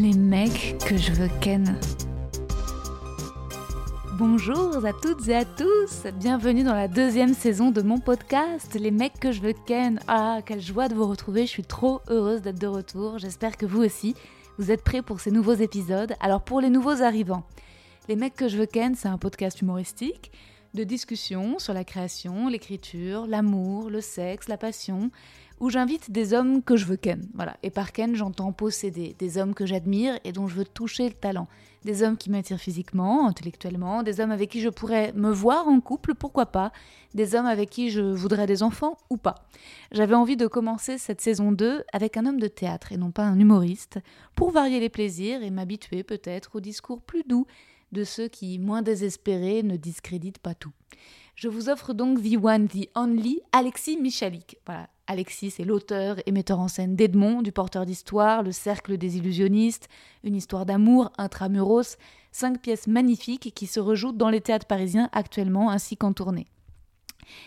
les mecs que je veux ken. Bonjour à toutes et à tous, bienvenue dans la deuxième saison de mon podcast Les mecs que je veux ken. Ah, quelle joie de vous retrouver, je suis trop heureuse d'être de retour, j'espère que vous aussi, vous êtes prêts pour ces nouveaux épisodes. Alors pour les nouveaux arrivants, Les mecs que je veux ken, c'est un podcast humoristique de discussion sur la création, l'écriture, l'amour, le sexe, la passion, où j'invite des hommes que je veux ken. Voilà. Et par ken, j'entends posséder des hommes que j'admire et dont je veux toucher le talent. Des hommes qui m'attirent physiquement, intellectuellement, des hommes avec qui je pourrais me voir en couple, pourquoi pas, des hommes avec qui je voudrais des enfants ou pas. J'avais envie de commencer cette saison 2 avec un homme de théâtre et non pas un humoriste, pour varier les plaisirs et m'habituer peut-être au discours plus doux de ceux qui, moins désespérés, ne discréditent pas tout. Je vous offre donc The One, The Only, Alexis Michalik. Voilà, Alexis, c'est l'auteur et metteur en scène d'Edmond, du porteur d'histoire, Le Cercle des illusionnistes, une histoire d'amour intramuros, cinq pièces magnifiques qui se rejouent dans les théâtres parisiens actuellement ainsi qu'en tournée.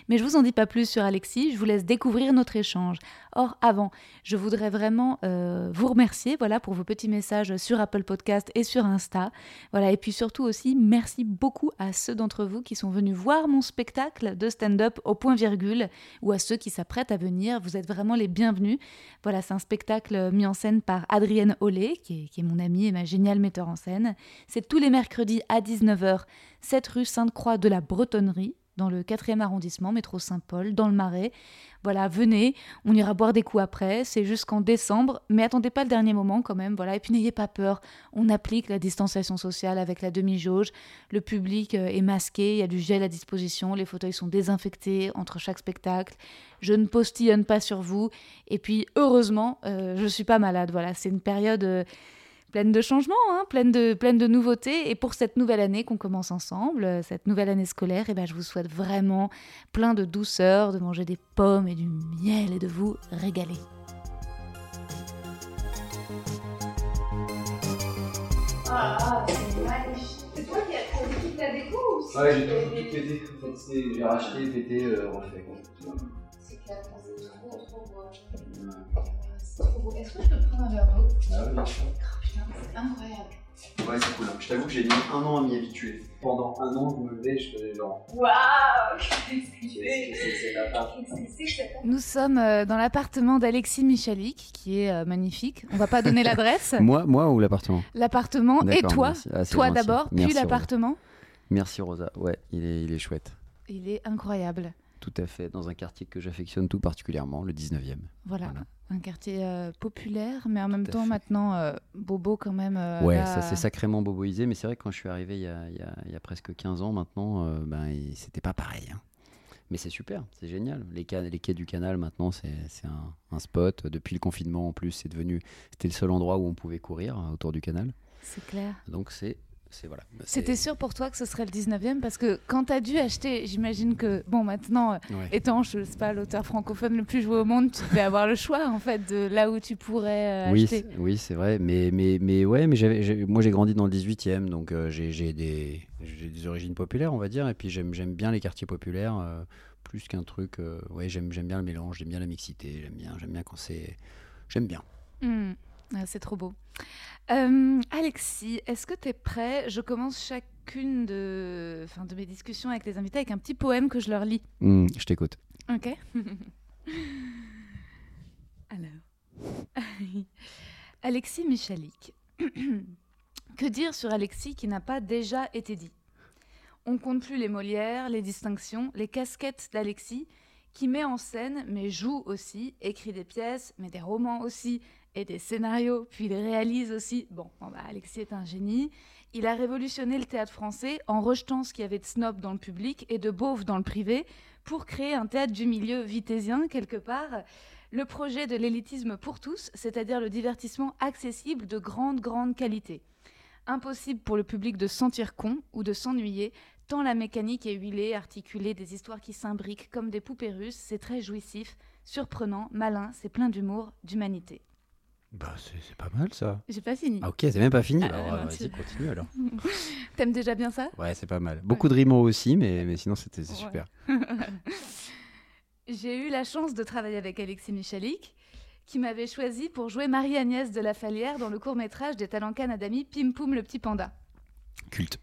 Mais je vous en dis pas plus sur Alexis, je vous laisse découvrir notre échange. Or, avant, je voudrais vraiment euh, vous remercier voilà, pour vos petits messages sur Apple Podcast et sur Insta. Voilà, et puis surtout aussi, merci beaucoup à ceux d'entre vous qui sont venus voir mon spectacle de stand-up au point virgule ou à ceux qui s'apprêtent à venir. Vous êtes vraiment les bienvenus. Voilà, c'est un spectacle mis en scène par Adrienne Ollet, qui est, qui est mon amie et ma géniale metteur en scène. C'est tous les mercredis à 19h, 7 rue Sainte-Croix de la Bretonnerie dans le 4e arrondissement, métro Saint-Paul, dans le Marais. Voilà, venez, on ira boire des coups après, c'est jusqu'en décembre, mais attendez pas le dernier moment quand même, voilà, et puis n'ayez pas peur, on applique la distanciation sociale avec la demi-jauge, le public euh, est masqué, il y a du gel à disposition, les fauteuils sont désinfectés entre chaque spectacle, je ne postillonne pas sur vous, et puis heureusement, euh, je suis pas malade, voilà, c'est une période... euh, pleine de changements, hein, pleine, de, pleine de nouveautés. Et pour cette nouvelle année qu'on commence ensemble, euh, cette nouvelle année scolaire, eh ben, je vous souhaite vraiment plein de douceur, de manger des pommes et du miel et de vous régaler. Ah, c'est magnifique. C'est toi qui as toute la déco ou c'est Ouais, j'ai tout, tout pété. En fait, c'est- j'ai racheté, pété, euh, refait. C'est clair, c'est trop, trop beau. C'est trop beau. Est-ce que je peux prendre un verre d'eau Ah oui, bien sûr. Oh, Putain, c'est incroyable. Ouais, c'est cool. hein. Je t'avoue que j'ai mis un an à m'y habituer. Pendant un an, vous me levez, je faisais genre. Waouh Nous sommes euh, dans l'appartement d'Alexis Michalik, qui est euh, magnifique. On va pas donner l'adresse. Moi, moi ou l'appartement? L'appartement et toi. merci. Ah, Toi d'abord, puis l'appartement. Merci Rosa. Ouais, il est, il est chouette. Il est incroyable. Tout à fait. Dans un quartier que j'affectionne tout particulièrement, le 19e. Voilà, Voilà. un quartier euh, populaire, mais en même Tout temps fait. maintenant euh, bobo quand même. euh, ouais, là, ça s'est sacrément boboisé, mais c'est vrai que quand je suis arrivé il y a, il y a- il y a presque 15 ans maintenant, ben, c'était pas pareil. hein. Mais c'est super, c'est génial. Les, les quais du canal maintenant, c'est un, un spot. Depuis le confinement en plus, c'est devenu. C'était le seul endroit où on pouvait courir euh, autour du canal. C'est clair. Donc c'est. Voilà. C'est- C'était sûr pour toi que ce serait le 19e parce que quand tu as dû acheter, j'imagine que, bon, maintenant, euh, Ouais. étant, je sais pas, l'auteur francophone le plus joué au monde, tu devais avoir le choix en fait de là où tu pourrais euh, Oui, acheter. c'est- oui, c'est vrai. Mais, mais, mais ouais, mais moi j'ai grandi dans le 18e, donc euh, j'ai, des, j'ai des origines populaires, on va dire. Et puis j'aime, j'aime bien les quartiers populaires, euh, plus qu'un truc. ouais, j'aime, j'aime bien le mélange, j'aime bien la mixité, j'aime bien, j'aime bien quand c'est. J'aime bien. Hmm. Ah, c'est trop beau. Euh, Alexis, est-ce que tu es prêt? Je commence chacune de, enfin, de mes discussions avec les invités avec un petit poème que je leur lis. Hum, je t'écoute. Ok. Alors, Alexis Michalik. que dire sur Alexis qui n'a pas déjà été dit? On compte plus les Molières, les distinctions, les casquettes d'Alexis, qui met en scène, mais joue aussi, écrit des pièces, mais des romans aussi, et des scénarios, puis il réalise aussi. Bon, bah, Alexis est un génie. Il a révolutionné le théâtre français en rejetant ce qu'il y avait de snob dans le public et de beauf dans le privé pour créer un théâtre du milieu vitésien quelque part. Le projet de l'élitisme pour tous, c'est-à-dire le divertissement accessible de grande, grande qualité. Impossible pour le public de se sentir con ou de s'ennuyer, tant la mécanique est huilée, articulée, des histoires qui s'imbriquent comme des poupées russes, c'est très jouissif, surprenant, malin, c'est plein d'humour, d'humanité. Bah, c'est pas mal ça. J'ai pas fini. Ah, ok, c'est même pas fini. Ah, Alors, non, euh, vas-y, tu- continue alors. T'aimes déjà bien ça? Ouais, c'est pas mal. Beaucoup de rimes aussi, mais, mais sinon c'était Ouais. super. J'ai eu la chance de travailler avec Alexis Michalik, qui m'avait choisi pour jouer Marie-Agnès de la Fallière dans le court-métrage des Talents Canadami Pim Poum le petit panda. Culte.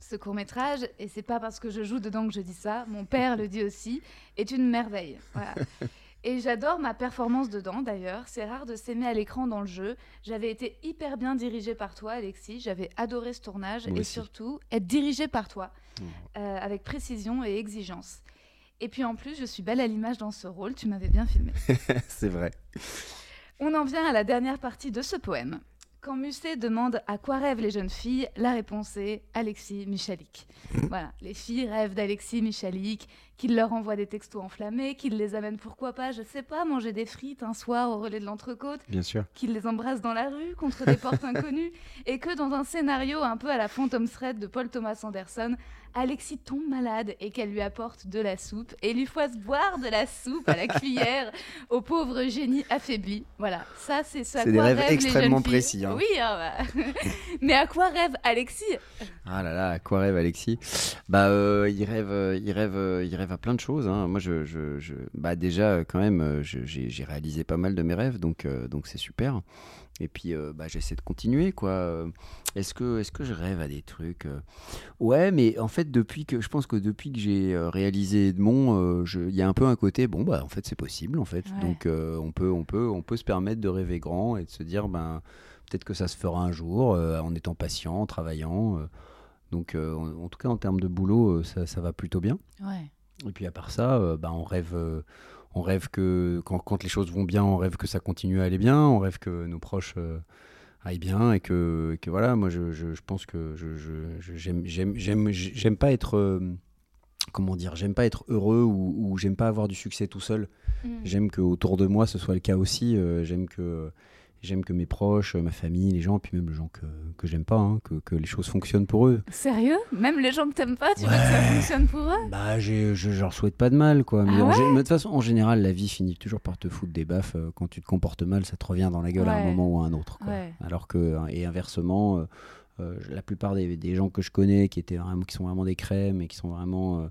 Ce court-métrage, et c'est pas parce que je joue dedans que je dis ça, mon père le dit aussi, est une merveille. Voilà. Et j'adore ma performance dedans d'ailleurs. C'est rare de s'aimer à l'écran dans le jeu. J'avais été hyper bien dirigée par toi, Alexis. J'avais adoré ce tournage Moi et aussi. surtout être dirigée par toi, euh, avec précision et exigence. Et puis en plus, je suis belle à l'image dans ce rôle. Tu m'avais bien filmé. c'est vrai. On en vient à la dernière partie de ce poème. Quand Musset demande à quoi rêvent les jeunes filles, la réponse est Alexis Michalik. voilà, les filles rêvent d'Alexis Michalik, qu'il leur envoie des textos enflammés, qu'il les amène pourquoi pas, je sais pas, manger des frites un soir au relais de l'entrecôte, Bien sûr. qu'il les embrasse dans la rue contre des portes inconnues, et que dans un scénario un peu à la Phantom Thread de Paul Thomas Anderson, Alexis tombe malade et qu'elle lui apporte de la soupe et lui fasse boire de la soupe à la cuillère au pauvre génie affaibli. Voilà, ça c'est ce à C'est des rêves extrêmement précis, hein. Oui, ah bah. mais à quoi rêve Alexis? Ah là là, à quoi rêve Alexis? Bah, euh, il rêve, euh, il rêve, euh, il rêve à plein de choses. hein. Moi, je, je, je- bah déjà quand même, j'ai j'ai réalisé pas mal de mes rêves, donc euh, donc c'est super. Et puis, euh, bah, j'essaie de continuer, quoi. Euh, Est-ce que, est-ce que je rêve à des trucs euh? Ouais, mais en fait, depuis que, je pense que depuis que j'ai réalisé Edmond, euh, il y a un peu un côté, bon, bah, en fait, c'est possible, en fait. Ouais. Donc, euh, on peut, on peut, on peut se permettre de rêver grand et de se dire, ben, peut-être que ça se fera un jour, en étant patient, en travaillant. donc, en, en tout cas, en termes de boulot, ça, ça va plutôt bien. Ouais. Et puis à part ça, bah, on rêve, on rêve que quand, quand les choses vont bien, on rêve que ça continue à aller bien, on rêve que nos proches euh, aillent bien et que, et que voilà. Moi, je, je- je pense que je, j'aime, pas être, euh, comment dire, j'aime pas être heureux ou, ou j'aime pas avoir du succès tout seul. Mm. J'aime que autour de moi ce soit le cas aussi. euh, j'aime que J'aime que mes proches, ma famille, les gens, puis même les gens que, que j'aime pas, hein, que, que les choses fonctionnent pour eux. Sérieux? Même les gens que t'aimes pas, tu veux que ça fonctionne pour eux? Bah, je, je leur souhaite pas de mal, quoi. Mais, Ah ouais mais de toute façon, en général, la vie finit toujours par te foutre des baffes. euh, Quand tu te comportes mal, ça te revient dans la gueule à un moment ou à un autre. quoi. Alors que, et inversement, euh, euh, la plupart des, des gens que je connais qui, étaient vraiment, qui sont vraiment des crèmes et qui sont vraiment euh,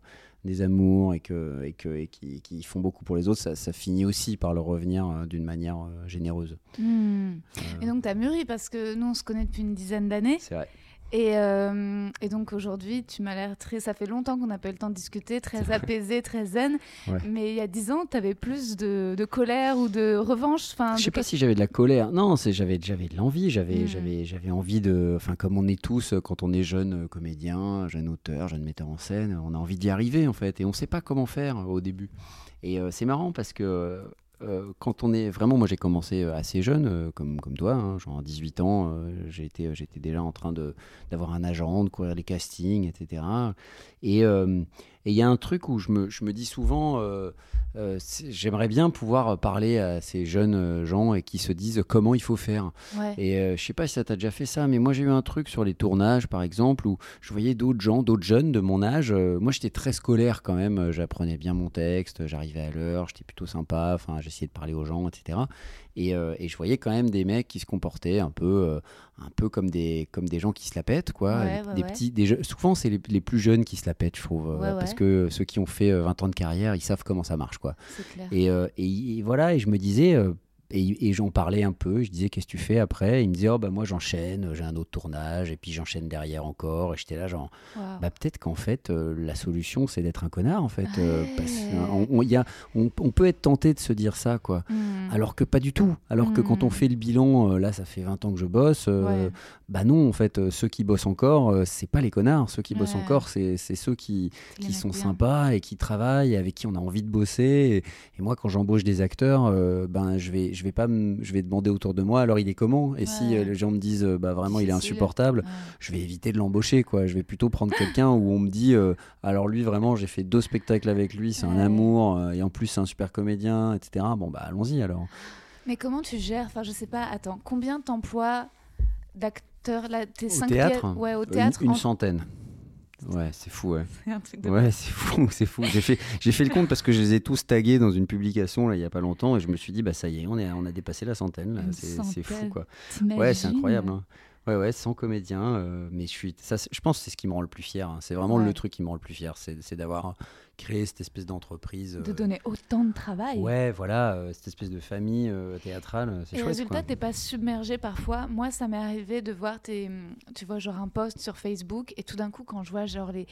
des amours et, que, et, que, et qui, qui font beaucoup pour les autres, ça, ça finit aussi par leur revenir euh, d'une manière euh, généreuse. Hmm. Euh, Et donc t'as mûri parce que nous on se connaît depuis une dizaine d'années. c'est vrai. Et, euh, et donc aujourd'hui, tu m'as l'air très. Ça fait longtemps qu'on n'a pas eu le temps de discuter, très apaisé, très zen. Ouais. Mais il y a dix ans, tu avais plus de, de colère ou de revanche. Enfin, Je sais pas si j'avais de la colère. Non, c'est j'avais j'avais de l'envie. J'avais Mm. j'avais j'avais envie de. Enfin, comme on est tous quand on est jeune euh, comédien, jeune auteur, jeune metteur en scène, on a envie d'y arriver en fait, et on sait pas comment faire au début. Et euh, c'est marrant parce que euh, quand on est vraiment, moi j'ai commencé euh, assez jeune, euh, comme comme toi, hein, genre à 18 ans, été j'étais déjà en train de d'avoir un agent, de courir les castings, etc. Et et il y a un truc où je me, je me dis souvent, euh, euh, j'aimerais bien pouvoir parler à ces jeunes euh, gens et qui se disent comment il faut faire. Ouais. Et euh, je sais pas si ça t'a déjà fait ça, mais moi j'ai eu un truc sur les tournages, par exemple, où je voyais d'autres gens, d'autres jeunes de mon âge. moi j'étais très scolaire quand même, j'apprenais bien mon texte, j'arrivais à l'heure, j'étais plutôt sympa, enfin j'essayais de parler aux gens, etc. Et, euh, et je voyais quand même des mecs qui se comportaient un peu, euh, un peu comme des, comme des gens qui se la pètent, quoi. Ouais, des, ouais, des ouais. petits, des souvent c'est les, les plus jeunes qui se la pètent, je trouve, euh, parce que ceux qui ont fait euh, 20 ans de carrière, ils savent comment ça marche, quoi. Clair. Et, euh, et- et voilà, et je me disais, et, et j'en parlais un peu, je disais, qu'est-ce que tu fais après? Il me disait, oh bah moi j'enchaîne, j'ai un autre tournage, et puis j'enchaîne derrière encore, et j'étais là genre, bah peut-être qu'en fait, euh, la solution c'est d'être un connard, en fait. euh, parce qu'on on, y a, on, on peut être tenté de se dire ça, quoi. Hmm. Alors que pas du tout. Alors que quand on Mm. fait le bilan, euh, là ça fait 20 ans que je bosse, Ouais. bah non, en fait, ceux qui bossent encore, c'est pas les connards. Ceux qui bossent encore, c'est ceux qui, qui sont bien. sympas et qui travaillent, avec qui on a envie de bosser. Et, et moi, quand j'embauche des acteurs, ben, je vais, je je vais pas, je vais demander autour de moi. Alors il est comment? Et si euh, les gens me disent, euh, bah vraiment il est insupportable, Ouais. je vais éviter de l'embaucher quoi. Je vais plutôt prendre quelqu'un où on me dit, euh, alors lui vraiment j'ai fait deux spectacles avec lui, c'est un amour et en plus c'est un super comédien, etc. Bon bah allons-y alors. Mais comment tu gères? Enfin, je sais pas. Attends, combien t'emploies d'acteurs? Là Tes Au cinq théâtre Ouais, au Une- théâtre. une, en- centaine. Ouais, c'est fou, ouais. C'est un truc de Ouais, c'est fou, c'est fou. J'ai fait, j'ai fait le compte parce que je les ai tous tagués dans une publication là il y a pas longtemps et je me suis dit bah ça y est, on, est, on a dépassé la centaine C'est, c'est fou quoi. Ouais, c'est incroyable. hein. Ouais, ouais, sans comédien, euh, mais je suis, ça, je pense que c'est ce qui me rend le plus fier. hein. C'est vraiment Ouais. le truc qui me rend le plus fier, c'est, c'est d'avoir créé cette espèce d'entreprise. De euh, donner autant de travail. Ouais, voilà, euh, cette espèce de famille euh, théâtrale, c'est Et chouette. résultat, quoi. t'es pas submergé parfois. Moi, ça m'est arrivé de voir tes, tu vois, genre un post sur Facebook, et tout d'un coup, quand je vois genre les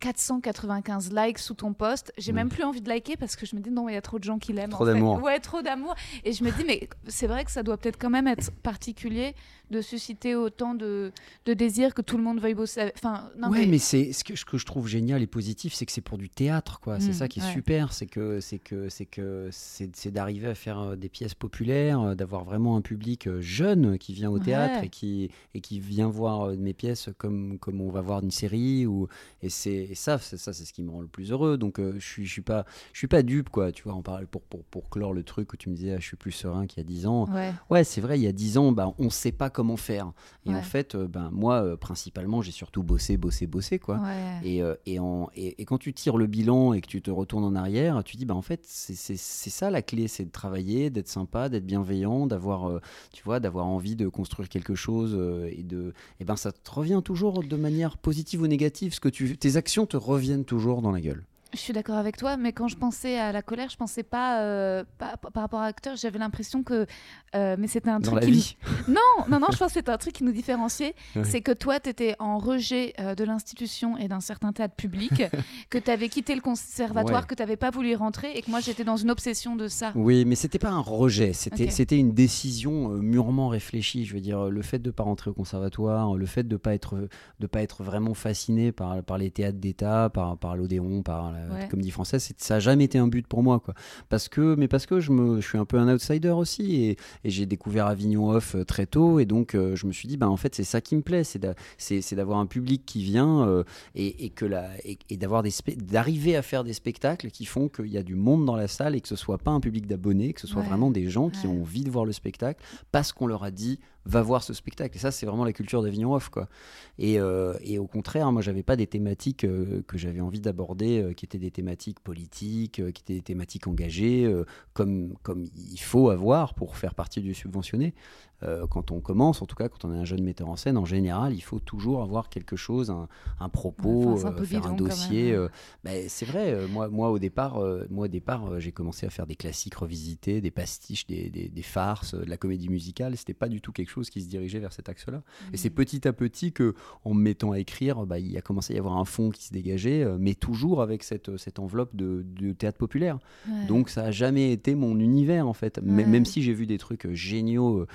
495 likes sous ton post, j'ai Oui. même plus envie de liker parce que je me dis non, il y a trop de gens qui l'aiment. Trop d'amour. Ouais, trop d'amour. Et je me dis mais c'est vrai que ça doit peut-être quand même être particulier de susciter autant de, de désir que tout le monde veuille bosser. Enfin, non ouais, mais, mais, c'est ce que, ce que je trouve génial et positif, c'est que c'est pour du théâtre, quoi. C'est Mm, ça qui est ouais. super, c'est que c'est que c'est que c'est d'arriver à faire euh, des pièces populaires, euh, d'avoir vraiment un public euh, jeune qui vient au théâtre Ouais. et qui et qui vient voir mes pièces comme comme on va voir une série ou et c'est ça c'est ça c'est ce qui me rend le plus heureux. Donc euh, je suis je suis pas je suis pas dupe, quoi. Tu vois, on pour pour pour clore le truc où tu me disais ah, je suis plus serein qu'il y a 10 ans. ouais. Ouais, c'est vrai, il y a 10 ans, bah, on ne sait pas comment faire. Et en fait, euh, ben, moi, euh, principalement, j'ai surtout bossé, bossé, bossé. Quoi. Et, et, en- et- et quand tu tires le bilan et que tu te retournes en arrière, tu dis, bah, en fait, c'est ça la clé, c'est de travailler, d'être sympa, d'être bienveillant, d'avoir euh, tu vois, d'avoir envie de construire quelque chose. euh, et, de, et ben, ça te revient toujours de manière positive ou négative. Ce que tu, tes actions te reviennent toujours dans la gueule. Je suis d'accord avec toi, mais quand je pensais à la colère, je pensais pas, euh, pas- par rapport à acteur, j'avais l'impression que. euh, mais c'était un Dans truc la qui. vie. Non, non, non, je pense que c'était un truc qui nous différenciait. C'est que toi, tu étais en rejet euh, de l'institution et d'un certain théâtre public, que tu avais quitté le conservatoire, Ouais. que tu n'avais pas voulu y rentrer et que moi, j'étais dans une obsession de ça. Oui, mais c'était pas un rejet, c'était une décision mûrement réfléchie. Je veux dire, le fait de pas rentrer au conservatoire, le fait de pas être de pas être vraiment fasciné par par les théâtres d'État, par par l'Odéon, par la Ouais. Comédie Française, ça a jamais été un but pour moi, quoi. Parce que mais parce que je me je suis un peu un outsider aussi et, et j'ai découvert Avignon Off euh, très tôt et donc euh, je me suis dit bah en fait c'est ça qui me plaît, c'est d'a- c'est c'est d'avoir un public qui vient euh, et, et que la et, et d'avoir des spe- d'arriver à faire des spectacles qui font qu'il y a du monde dans la salle et que ce soit pas un public d'abonnés, que ce soit Ouais. vraiment des gens qui Ouais. ont envie de voir le spectacle parce qu'on leur a dit va voir ce spectacle. Et ça, c'est vraiment la culture d'Avignon Off, quoi. Et, euh, et au contraire, moi, j'avais pas des thématiques euh, que j'avais envie d'aborder, euh, qui étaient des thématiques politiques, qui étaient des thématiques engagées, comme, comme il faut avoir pour faire partie du subventionné. Euh, quand on commence, en tout cas, quand on est un jeune metteur en scène, en général, il faut toujours avoir quelque chose, un, un propos, Enfin, un euh, faire un bidon, dossier. ben, c'est vrai, moi, moi au départ, moi, au départ j'ai commencé à faire des classiques revisités, des pastiches, des, des- des farces, de la comédie musicale. C'était pas du tout quelque chose qui se dirigeait vers cet axe-là. Et c'est petit à petit que, en me mettant à écrire, bah, il a commencé à y avoir un fond qui se dégageait, mais toujours avec cette, cette enveloppe de, de théâtre populaire. Ouais. Donc ça a jamais été mon univers en fait. M- Ouais. Même si j'ai vu des trucs géniaux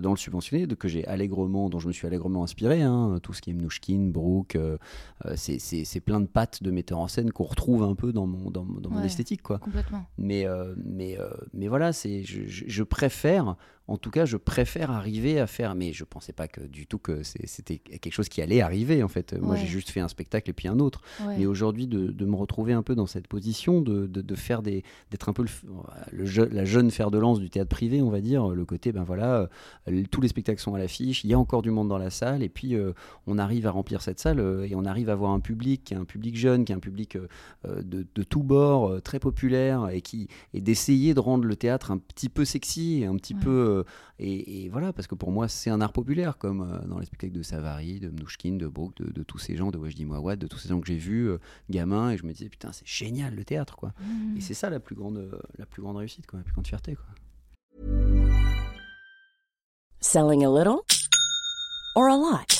dans le subventionné, de, que j'ai allègrement, dont je me suis allègrement inspiré, hein, tout ce qui est Mnouchkine, Brooke, euh, euh, c'est- plein de pattes de metteurs en scène qu'on retrouve un peu dans mon, dans, dans mon Ouais. esthétique quoi. Complètement. Mais, euh, mais, euh, mais voilà, c'est, je, je- je préfère, en tout cas, je préfère arriver à faire. Mais je pensais pas que du tout que c'était quelque chose qui allait arriver en fait. Moi, Ouais. j'ai juste fait un spectacle et puis un autre. Ouais. Mais aujourd'hui, de, de me retrouver un peu dans cette position, de, de, de faire des, d'être un peu le, le la jeune fer de lance du théâtre privé, on va dire, le côté, ben voilà, euh, tous les spectacles sont à l'affiche, il y a encore du monde dans la salle, et puis euh, on arrive à remplir cette salle euh, et on arrive à avoir un public qui est un public jeune, qui est un public euh, de, de tous bords, très populaire, et qui et d'essayer de rendre le théâtre un petit peu sexy, un petit Ouais. peu et, et voilà, parce que pour moi, c'est un art populaire, comme euh, dans les spectacles de Savary, de Mnouchkine, de Brooke, de, de tous ces gens, de Wajdi Mouawad, de tous ces gens que j'ai vus, euh, gamins, et je me disais, putain, c'est génial le théâtre, quoi. Mhm. Et c'est ça la plus grande, euh, la plus grande réussite, quoi, la plus grande fierté, quoi. Selling a little or a lot?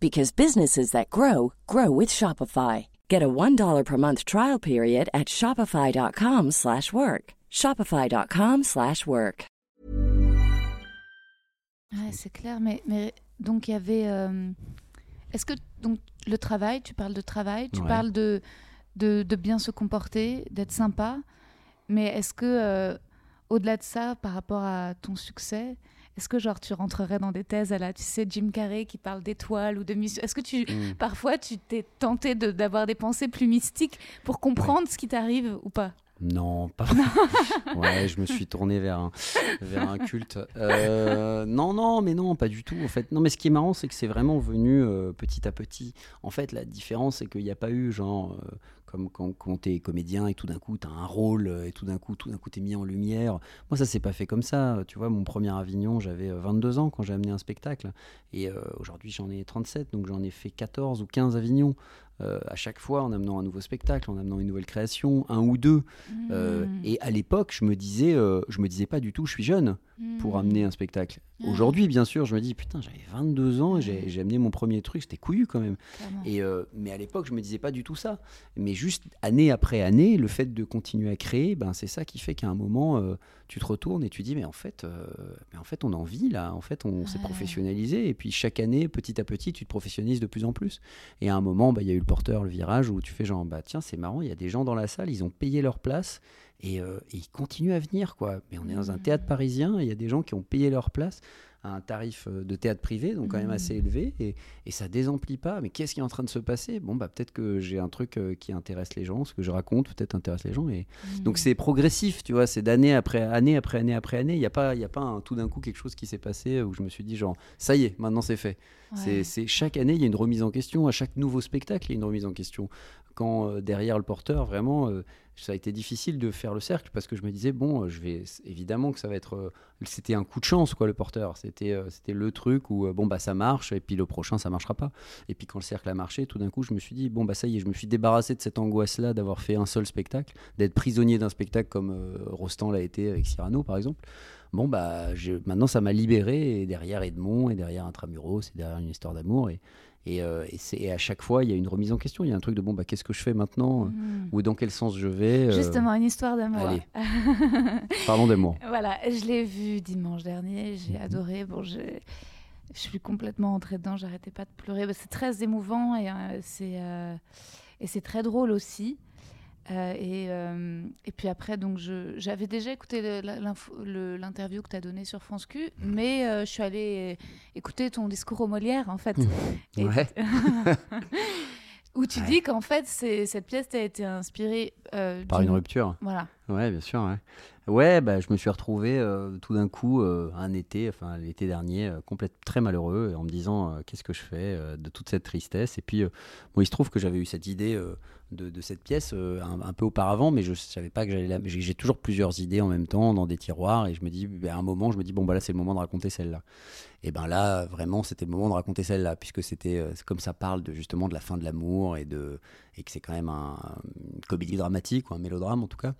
because businesses that grow grow with Shopify. Get a $1 per month trial period at shopify.com/work. shopify.com/work. Ouais, c'est clair, mais, mais donc il y avait. euh, Est-ce que donc le travail, tu parles de travail, tu Ouais. parles de, de, de bien se comporter, d'être sympa, mais est-ce que euh, au-delà de ça, par rapport à ton succès, est-ce que genre tu rentrerais dans des thèses à la, tu sais, Jim Carrey qui parle d'étoiles ou de mission Est-ce que tu Mm. parfois tu t'es tenté de- d'avoir des pensées plus mystiques pour comprendre ce qui t'arrive ou pas? Non, pas. ouais, je me suis tourné vers un, vers un culte. Euh, non, non, mais non, pas du tout. En fait, non, mais ce qui est marrant, c'est que c'est vraiment venu euh, petit à petit. En fait, la différence, c'est qu'il n'y a pas eu genre euh, comme quand, quand t'es comédien et tout d'un coup t'as un rôle euh, et tout d'un coup, tout d'un coup t'es mis en lumière. Moi, ça s'est pas fait comme ça. Tu vois, mon premier Avignon, j'avais euh, 22 ans quand j'ai amené un spectacle, et euh, aujourd'hui j'en ai 37, donc j'en ai fait 14 ou 15 Avignons. Euh, à chaque fois en amenant un nouveau spectacle, en amenant une nouvelle création, un ou deux. Euh, Mm. et à l'époque, je me disais, euh, je me disais pas du tout, je suis jeune pour Mm. amener un spectacle. Ah. Aujourd'hui, bien sûr, je me dis, putain, j'avais 22 ans et j'ai amené mon premier truc, c'était couillu quand même. Et, euh, mais à l'époque, je me disais pas du tout ça. Mais juste année après année, le fait de continuer à créer, ben, c'est ça qui fait qu'à un moment, euh, tu te retournes et tu dis, mais en fait, euh, mais en fait on en vit là, en fait, on s'est Ouais. professionnalisé. Et puis chaque année, petit à petit, tu te professionnalises de plus en plus. Et à un moment, bah, il y a eu le porteur, le virage, où tu fais genre, bah tiens, c'est marrant, il y a des gens dans la salle, ils ont payé leur place et, euh, et ils continuent à venir, quoi. Mais on est dans un Mhm. théâtre parisien, il y a des gens qui ont payé leur place à un tarif euh, de théâtre privé, donc quand même Mhm. assez élevé, et, et ça désemplit pas. Mais qu'est-ce qui est en train de se passer? Bon, bah peut-être que j'ai un truc euh, qui intéresse les gens, ce que je raconte peut-être intéresse les gens, et Mm. donc c'est progressif, tu vois, c'est d'année après année après année après année. Il n'y a pas, il y a pas un, tout d'un coup quelque chose qui s'est passé où je me suis dit genre, ça y est, maintenant c'est fait. Ouais. C'est chaque année, il y a une remise en question. À chaque nouveau spectacle, il y a une remise en question. Quand euh, derrière le porteur, vraiment, euh, ça a été difficile de faire le cercle parce que je me disais bon, euh, je vais évidemment que ça va être. c'était un coup de chance quoi, le porteur. C'était c'était le truc où bon bah ça marche et puis le prochain ça marchera pas. Et puis quand le cercle a marché, tout d'un coup, je me suis dit bon bah ça y est, je me suis débarrassé de cette angoisse là d'avoir fait un seul spectacle, d'être prisonnier d'un spectacle comme Rostand l'a été avec Cyrano par exemple. Bon bah maintenant ça m'a libéré et derrière Edmond et derrière Intramuros et derrière une histoire d'amour et et, euh, et c'est et à chaque fois il y a une remise en question. Il y a un truc de bon bah qu'est-ce que je fais maintenant? Mm. ou dans quel sens je vais. euh, Justement, une histoire d'amour. Parlons d'amour. voilà, je l'ai vu dimanche dernier, j'ai Mhm. adoré. Bon, j'ai- je suis complètement entrée dedans, j'arrêtais pas de pleurer. Bah, c'est très émouvant et euh, c'est euh, et c'est très drôle aussi. Euh, et, euh, et puis après, donc j'avais déjà écouté l'interview que tu as donnée sur France Q, mais euh, je suis allée écouter ton discours au Molière, en fait. Et- Ouais. où tu Ouais. dis qu'en fait, cette pièce t'a été inspirée Par une rupture. Voilà. Ouais, bien sûr. Ouais, ouais bah, je me suis retrouvé euh, tout d'un coup euh, un été, enfin l'été dernier, euh, complète, très malheureux, en me disant euh, qu'est-ce que je fais de toute cette tristesse. Et puis, bon, il se trouve que j'avais eu cette idée de, cette pièce un, peu auparavant, mais je savais pas que j'allais la. J'ai toujours plusieurs idées en même temps dans des tiroirs, et je me dis, bah, à un moment, je me dis bon bah là c'est le moment de raconter celle-là. Et ben là, vraiment, c'était le moment de raconter celle-là, puisque c'était comme ça parle de justement de la fin de l'amour et de et que c'est quand même un, une comédie dramatique ou un mélodrame en tout cas.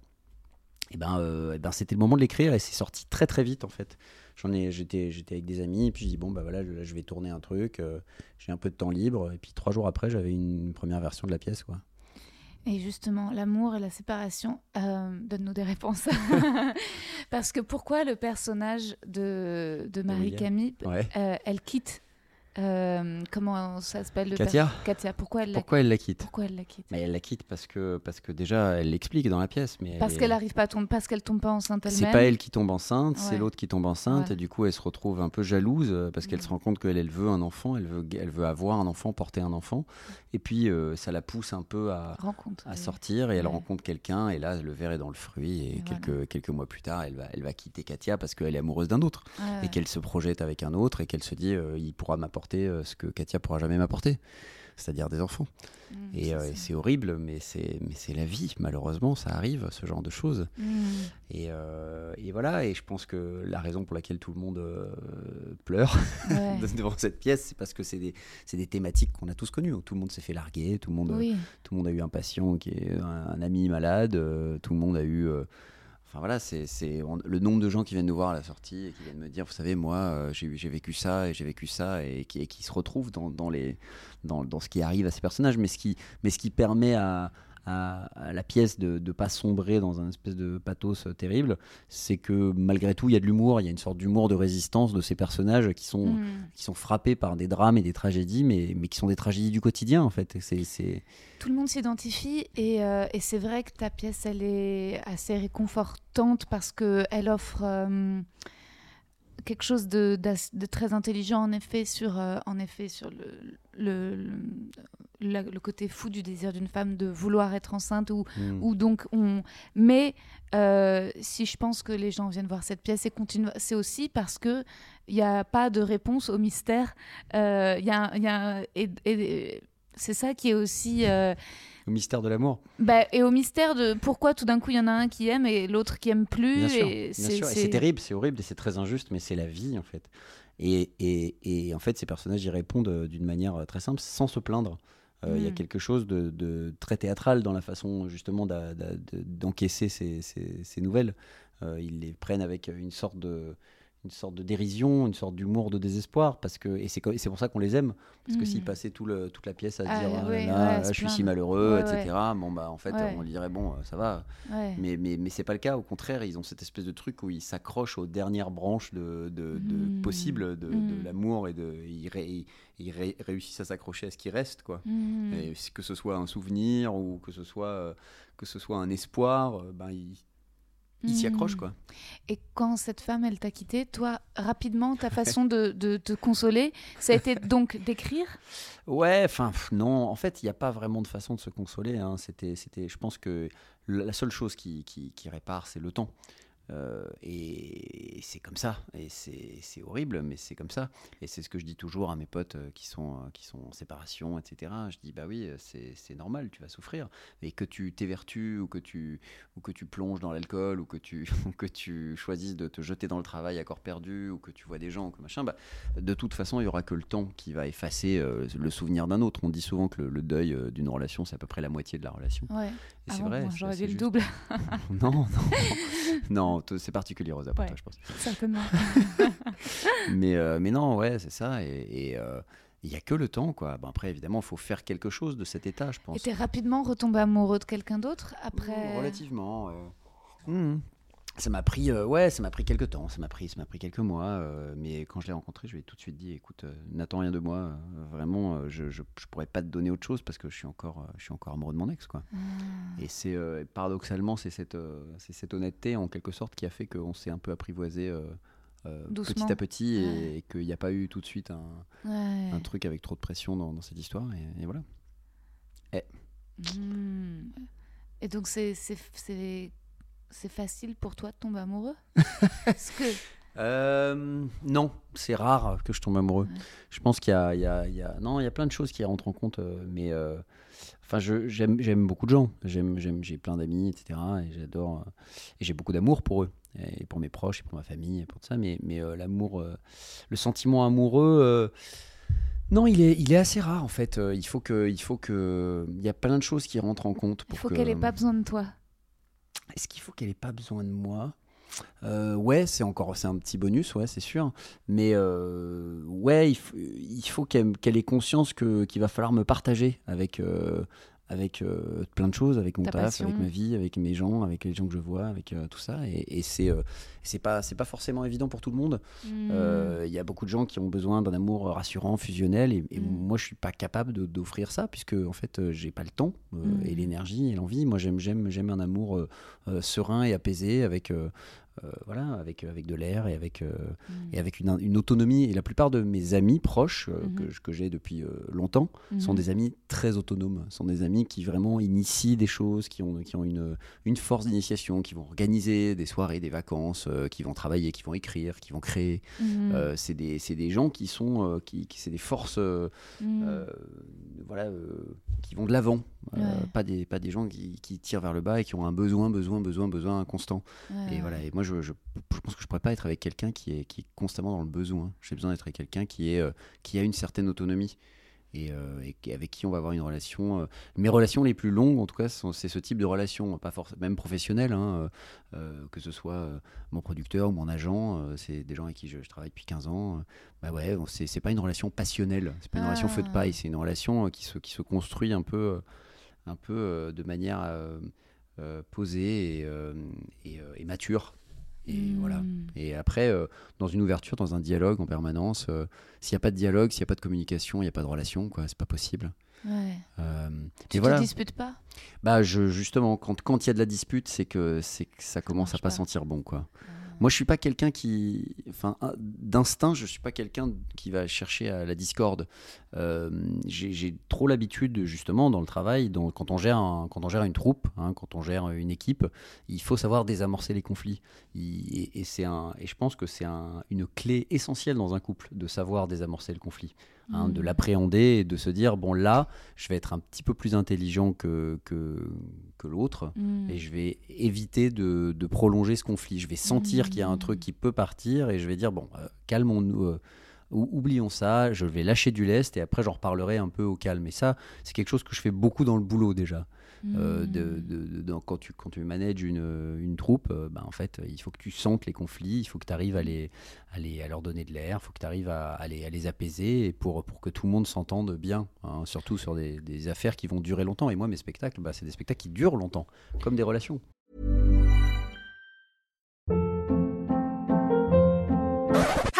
Et ben, euh, eh ben c'était le moment de l'écrire et c'est sorti très très vite en fait. J'en ai, j'étais, j'étais avec des amis et puis je dis bon bah voilà, là, je vais tourner un truc, euh, j'ai un peu de temps libre et puis trois jours après j'avais une première version de la pièce quoi. Et justement, l'amour et la séparation, euh, donne-nous des réponses. Parce que pourquoi le personnage de, de Marie William. Camille, Ouais. euh, elle quitte euh, Comment ça s'appelle le Katia Katia, pourquoi elle, la... Pourquoi elle la quitte pourquoi elle la quitte Mais elle la quitte parce que parce que déjà elle l'explique dans la pièce, mais Parce elle qu'elle arrive pas à tomber, parce qu'elle tombe pas enceinte elle-même. C'est pas elle qui tombe enceinte, c'est l'autre qui tombe enceinte Ouais. et du coup elle se retrouve un peu jalouse euh, parce qu'elle Mm. se rend compte qu'elle elle veut un enfant, elle veut elle veut avoir un enfant, porter un enfant et puis euh, ça la pousse un peu à, rencontre. à oui. sortir et elle Ouais. rencontre quelqu'un et là le verre est dans le fruit et Et quelques quelques mois plus tard elle va elle va quitter Katia parce qu'elle est amoureuse d'un autre et qu'elle se projette avec un autre et qu'elle se dit euh, il pourra m'apporter euh, ce que Katia pourra jamais m'apporter, c'est-à-dire des enfants. Mm, Et c'est euh, c'est horrible, mais c'est mais c'est la vie. Malheureusement, ça arrive, ce genre de choses. Mm. Et, euh, et voilà. Et je pense que la raison pour laquelle tout le monde euh, pleure Ouais. devant cette pièce, c'est parce que c'est des c'est des thématiques qu'on a tous connues. Tout le monde s'est fait larguer, tout le monde Oui. tout le monde a eu un patient qui est un, un ami malade, tout le monde a eu. Enfin voilà, c'est le nombre de gens qui viennent nous voir à la sortie et qui viennent me dire, vous savez, moi, euh, j'ai vécu ça et j'ai vécu ça et qui, se retrouvent dans, ce qui arrive à ces personnages, mais ce qui permet à, à- à la pièce de ne pas sombrer dans un espèce de pathos euh, terrible, c'est que malgré tout, il y a de l'humour, il y a une sorte d'humour de résistance de ces personnages qui sont, Mm. qui sont frappés par des drames et des tragédies, mais, mais qui sont des tragédies du quotidien en fait. C'est... Tout le monde s'identifie et, euh, et c'est vrai que ta pièce, elle est assez réconfortante parce qu'elle offre euh, quelque chose de, très intelligent en effet sur, euh, en effet, sur le, le, le, côté fou du désir d'une femme de vouloir être enceinte ou, Mm. ou donc on... Mais euh, si je pense que les gens viennent voir cette pièce et continuent, c'est aussi parce que il n'y a pas de réponse au mystère. Euh, Il y a, y a- et- et- c'est ça qui est aussi... euh, Au mystère de l'amour. bah, et au mystère de pourquoi tout d'un coup il y en a un qui aime et l'autre qui aime plus. Bien sûr, c'est, terrible, c'est horrible et c'est très injuste, mais c'est la vie en fait. Et, et, et en fait, ces personnages y répondent euh, d'une manière euh, très simple, sans se plaindre. Euh, Il y a Mm. quelque chose de, de très théâtral dans la façon justement d'encaisser ces, ces- ces nouvelles. Euh, ils les prennent avec une sorte de une sorte de dérision, une sorte d'humour de désespoir, parce que et c'est pour ça qu'on les aime, parce que Mm. s'ils passaient tout le, toute la pièce à Ah, dire ah là ouais, là, ouais, à là, se je suis si malheureux, Ouais, etc. Bon bah en fait on dirait bon ça va, mais, mais, mais c'est pas le cas, au contraire, ils ont cette espèce de truc où ils s'accrochent aux dernières branches de, de, de Mm. possibles de, de Mm. l'amour et de, ils, ré- ils ré- réussissent à s'accrocher à ce qui reste, quoi. Mm. Et que ce soit un souvenir ou que ce soit, euh, que ce soit un espoir, euh, ben, ils ils s'y Mm. accrochent, quoi. Et quand cette femme, elle t'a quitté, toi, rapidement, ta façon de, de te consoler, ça a été donc d'écrire? Ouais, enfin, non, en fait, il n'y a pas vraiment de façon de se consoler. hein. C'était, c'était, je pense que la seule chose qui, qui, qui répare, c'est le temps. Euh, et c'est comme ça. Et c'est, horrible, mais c'est comme ça. Et c'est ce que je dis toujours à mes potes euh, qui sont, euh, qui sont en séparation, etc. Je dis, bah oui, c'est, normal, tu vas souffrir. Et que tu t'évertues ou que tu, ou que tu plonges dans l'alcool ou que tu, ou que tu choisisses de te jeter dans le travail à corps perdu ou que tu vois des gens ou que machin, bah, de toute façon, il y aura que le temps qui va effacer euh, le souvenir d'un autre. On dit souvent que le, le deuil euh, d'une relation, c'est à peu près la moitié de la relation. Ouais. Et Ah c'est bon, vrai. J'aurais dit le juste. double, Non, non, non, c'est particulier, Rosa, pour Ouais. toi, je pense. certainement. Mais, euh, mais non, ouais, c'est ça. Et et, euh, il y a que le temps, quoi. Bon, après, évidemment, il faut faire quelque chose de cet état, je Et pense. t'es rapidement retombé amoureux de quelqu'un d'autre après? Relativement. mhm. Ça m'a pris, euh, ouais, ça m'a pris quelques temps, ça m'a pris, ça m'a pris quelques mois, euh, mais quand je l'ai rencontré, je lui ai tout de suite dit, écoute, euh, n'attends rien de moi, vraiment, je, je, je pourrais pas te donner autre chose parce que je suis encore, je suis encore amoureux de mon ex, quoi. Ah. Et c'est paradoxalement, c'est cette, c'est cette honnêteté en quelque sorte qui a fait qu'on s'est un peu apprivoisé petit à petit et, Ouais. et qu'il n'y a pas eu tout de suite un, Ouais. un truc avec trop de pression dans, dans cette histoire, et, et voilà. Hmm. Et donc c'est c'est facile pour toi de tomber amoureux Parce que Euh, non, c'est rare que je tombe amoureux. Ouais. Je pense qu'il y a, il y a- il y a- non, il y a plein de choses qui rentrent en compte, euh, mais euh, enfin, j'aime, beaucoup de gens. J'ai plein d'amis, etc. Et j'adore, et j'ai beaucoup d'amour pour eux, et pour mes proches, et pour ma famille, et pour tout ça. Mais, mais euh, l'amour, le sentiment amoureux. non, il est, il est assez rare en fait. Il faut que, il faut que, il y a plein de choses qui rentrent en compte. il Pour faut que- qu'elle ait pas besoin de toi. Est-ce qu'il faut qu'elle ait pas besoin de moi? Euh, ouais, c'est encore c'est un petit bonus, ouais, c'est sûr. Mais euh, ouais, il, faut qu'elle qu'elle ait conscience que qu'il va falloir me partager avec euh, avec euh, plein de choses, avec mon Ta taf, passion. avec ma vie, avec mes gens, avec les gens que je vois, avec euh, tout ça. Et, et c'est euh, c'est pas c'est pas forcément évident pour tout le monde. Euh, Il y a beaucoup de gens qui ont besoin d'un amour rassurant, fusionnel, et, et Mm. moi je suis pas capable d'offrir ça puisque en fait j'ai pas le temps et l'énergie et l'envie. Moi j'aime j'aime j'aime un amour serein et apaisé avec voilà avec avec de l'air et avec euh, et avec une, une autonomie. Et la plupart de mes amis proches euh, que, je- que j'ai depuis euh, longtemps sont Mhm. des amis très autonomes, sont des amis qui vraiment initient des choses, qui ont, qui ont une, une force d'initiation, qui vont organiser des soirées, des vacances, euh, qui vont travailler, qui vont écrire, qui vont créer. Hmm. Euh, c'est des, des gens qui sont, euh, qui, qui- c'est des forces, euh, euh, voilà, euh, qui vont de l'avant, Euh, pas des, pas des gens qui, qui tirent vers le bas et qui ont un besoin, besoin, besoin, besoin constant. Ouais. Et voilà. Et moi, je, je, je pense que je pourrais pas être avec quelqu'un qui est, qui est constamment dans le besoin. J'ai besoin d'être avec quelqu'un qui est, euh, qui a une certaine autonomie. et, euh, et avec qui on va avoir une relation. euh, mes relations les plus longues, en tout cas, c'est ce type de relation, pas même professionnelle, hein, euh, que ce soit mon producteur ou mon agent, c'est des gens avec qui je, je travaille depuis 15 ans. bah ouais, c'est pas une relation passionnelle, c'est pas une relation feu de Ah. paille, c'est une relation qui se, qui se construit un peu, un peu euh, de manière euh, euh, posée et, et, et mature. Et Hmm. voilà. Et après, dans une ouverture, dans un dialogue en permanence, s'il n'y a pas de dialogue, s'il n'y a pas de communication, il n'y a pas de relation, quoi. C'est pas possible. Ouais. Euh, Tu te voilà. disputes pas? Bah, je, justement, quand quand il y a de la dispute, c'est que c'est que ça commence à pas pas. sentir bon, quoi. Moi, je suis pas quelqu'un qui, enfin, d'instinct, je suis pas quelqu'un qui va chercher à la discorde. Euh, J'ai trop l'habitude, justement, dans le travail, dans- quand on gère, un- quand on gère une troupe, hein, quand on gère une équipe, il faut savoir désamorcer les conflits. Il- et, et c'est un, et je pense que c'est un- une clé essentielle dans un couple de savoir désamorcer le conflit, hein, de Mm. l'appréhender et de se dire bon là, je vais être un petit peu plus intelligent que que, que l'autre Mm. et je vais éviter de, de prolonger ce conflit. Je vais sentir qu'il y a un Mm. truc qui peut partir et je vais dire bon, euh, calmons-nous, euh, ou- oublions ça, je vais lâcher du lest et après j'en reparlerai un peu au calme. Et ça, c'est quelque chose que je fais beaucoup dans le boulot déjà. Euh, Mm. de, de- de- dans- quand, tu, quand tu manages une, une troupe, euh, bah, en fait, il faut que tu sentes les conflits, il faut que tu arrives à, les, à, les- à leur donner de l'air, il faut que tu arrives à, à les, à les apaiser et pour, pour que tout le monde s'entende bien, hein, surtout sur des, des affaires qui vont durer longtemps. Et moi, mes spectacles, bah, c'est des spectacles qui durent longtemps, comme des relations.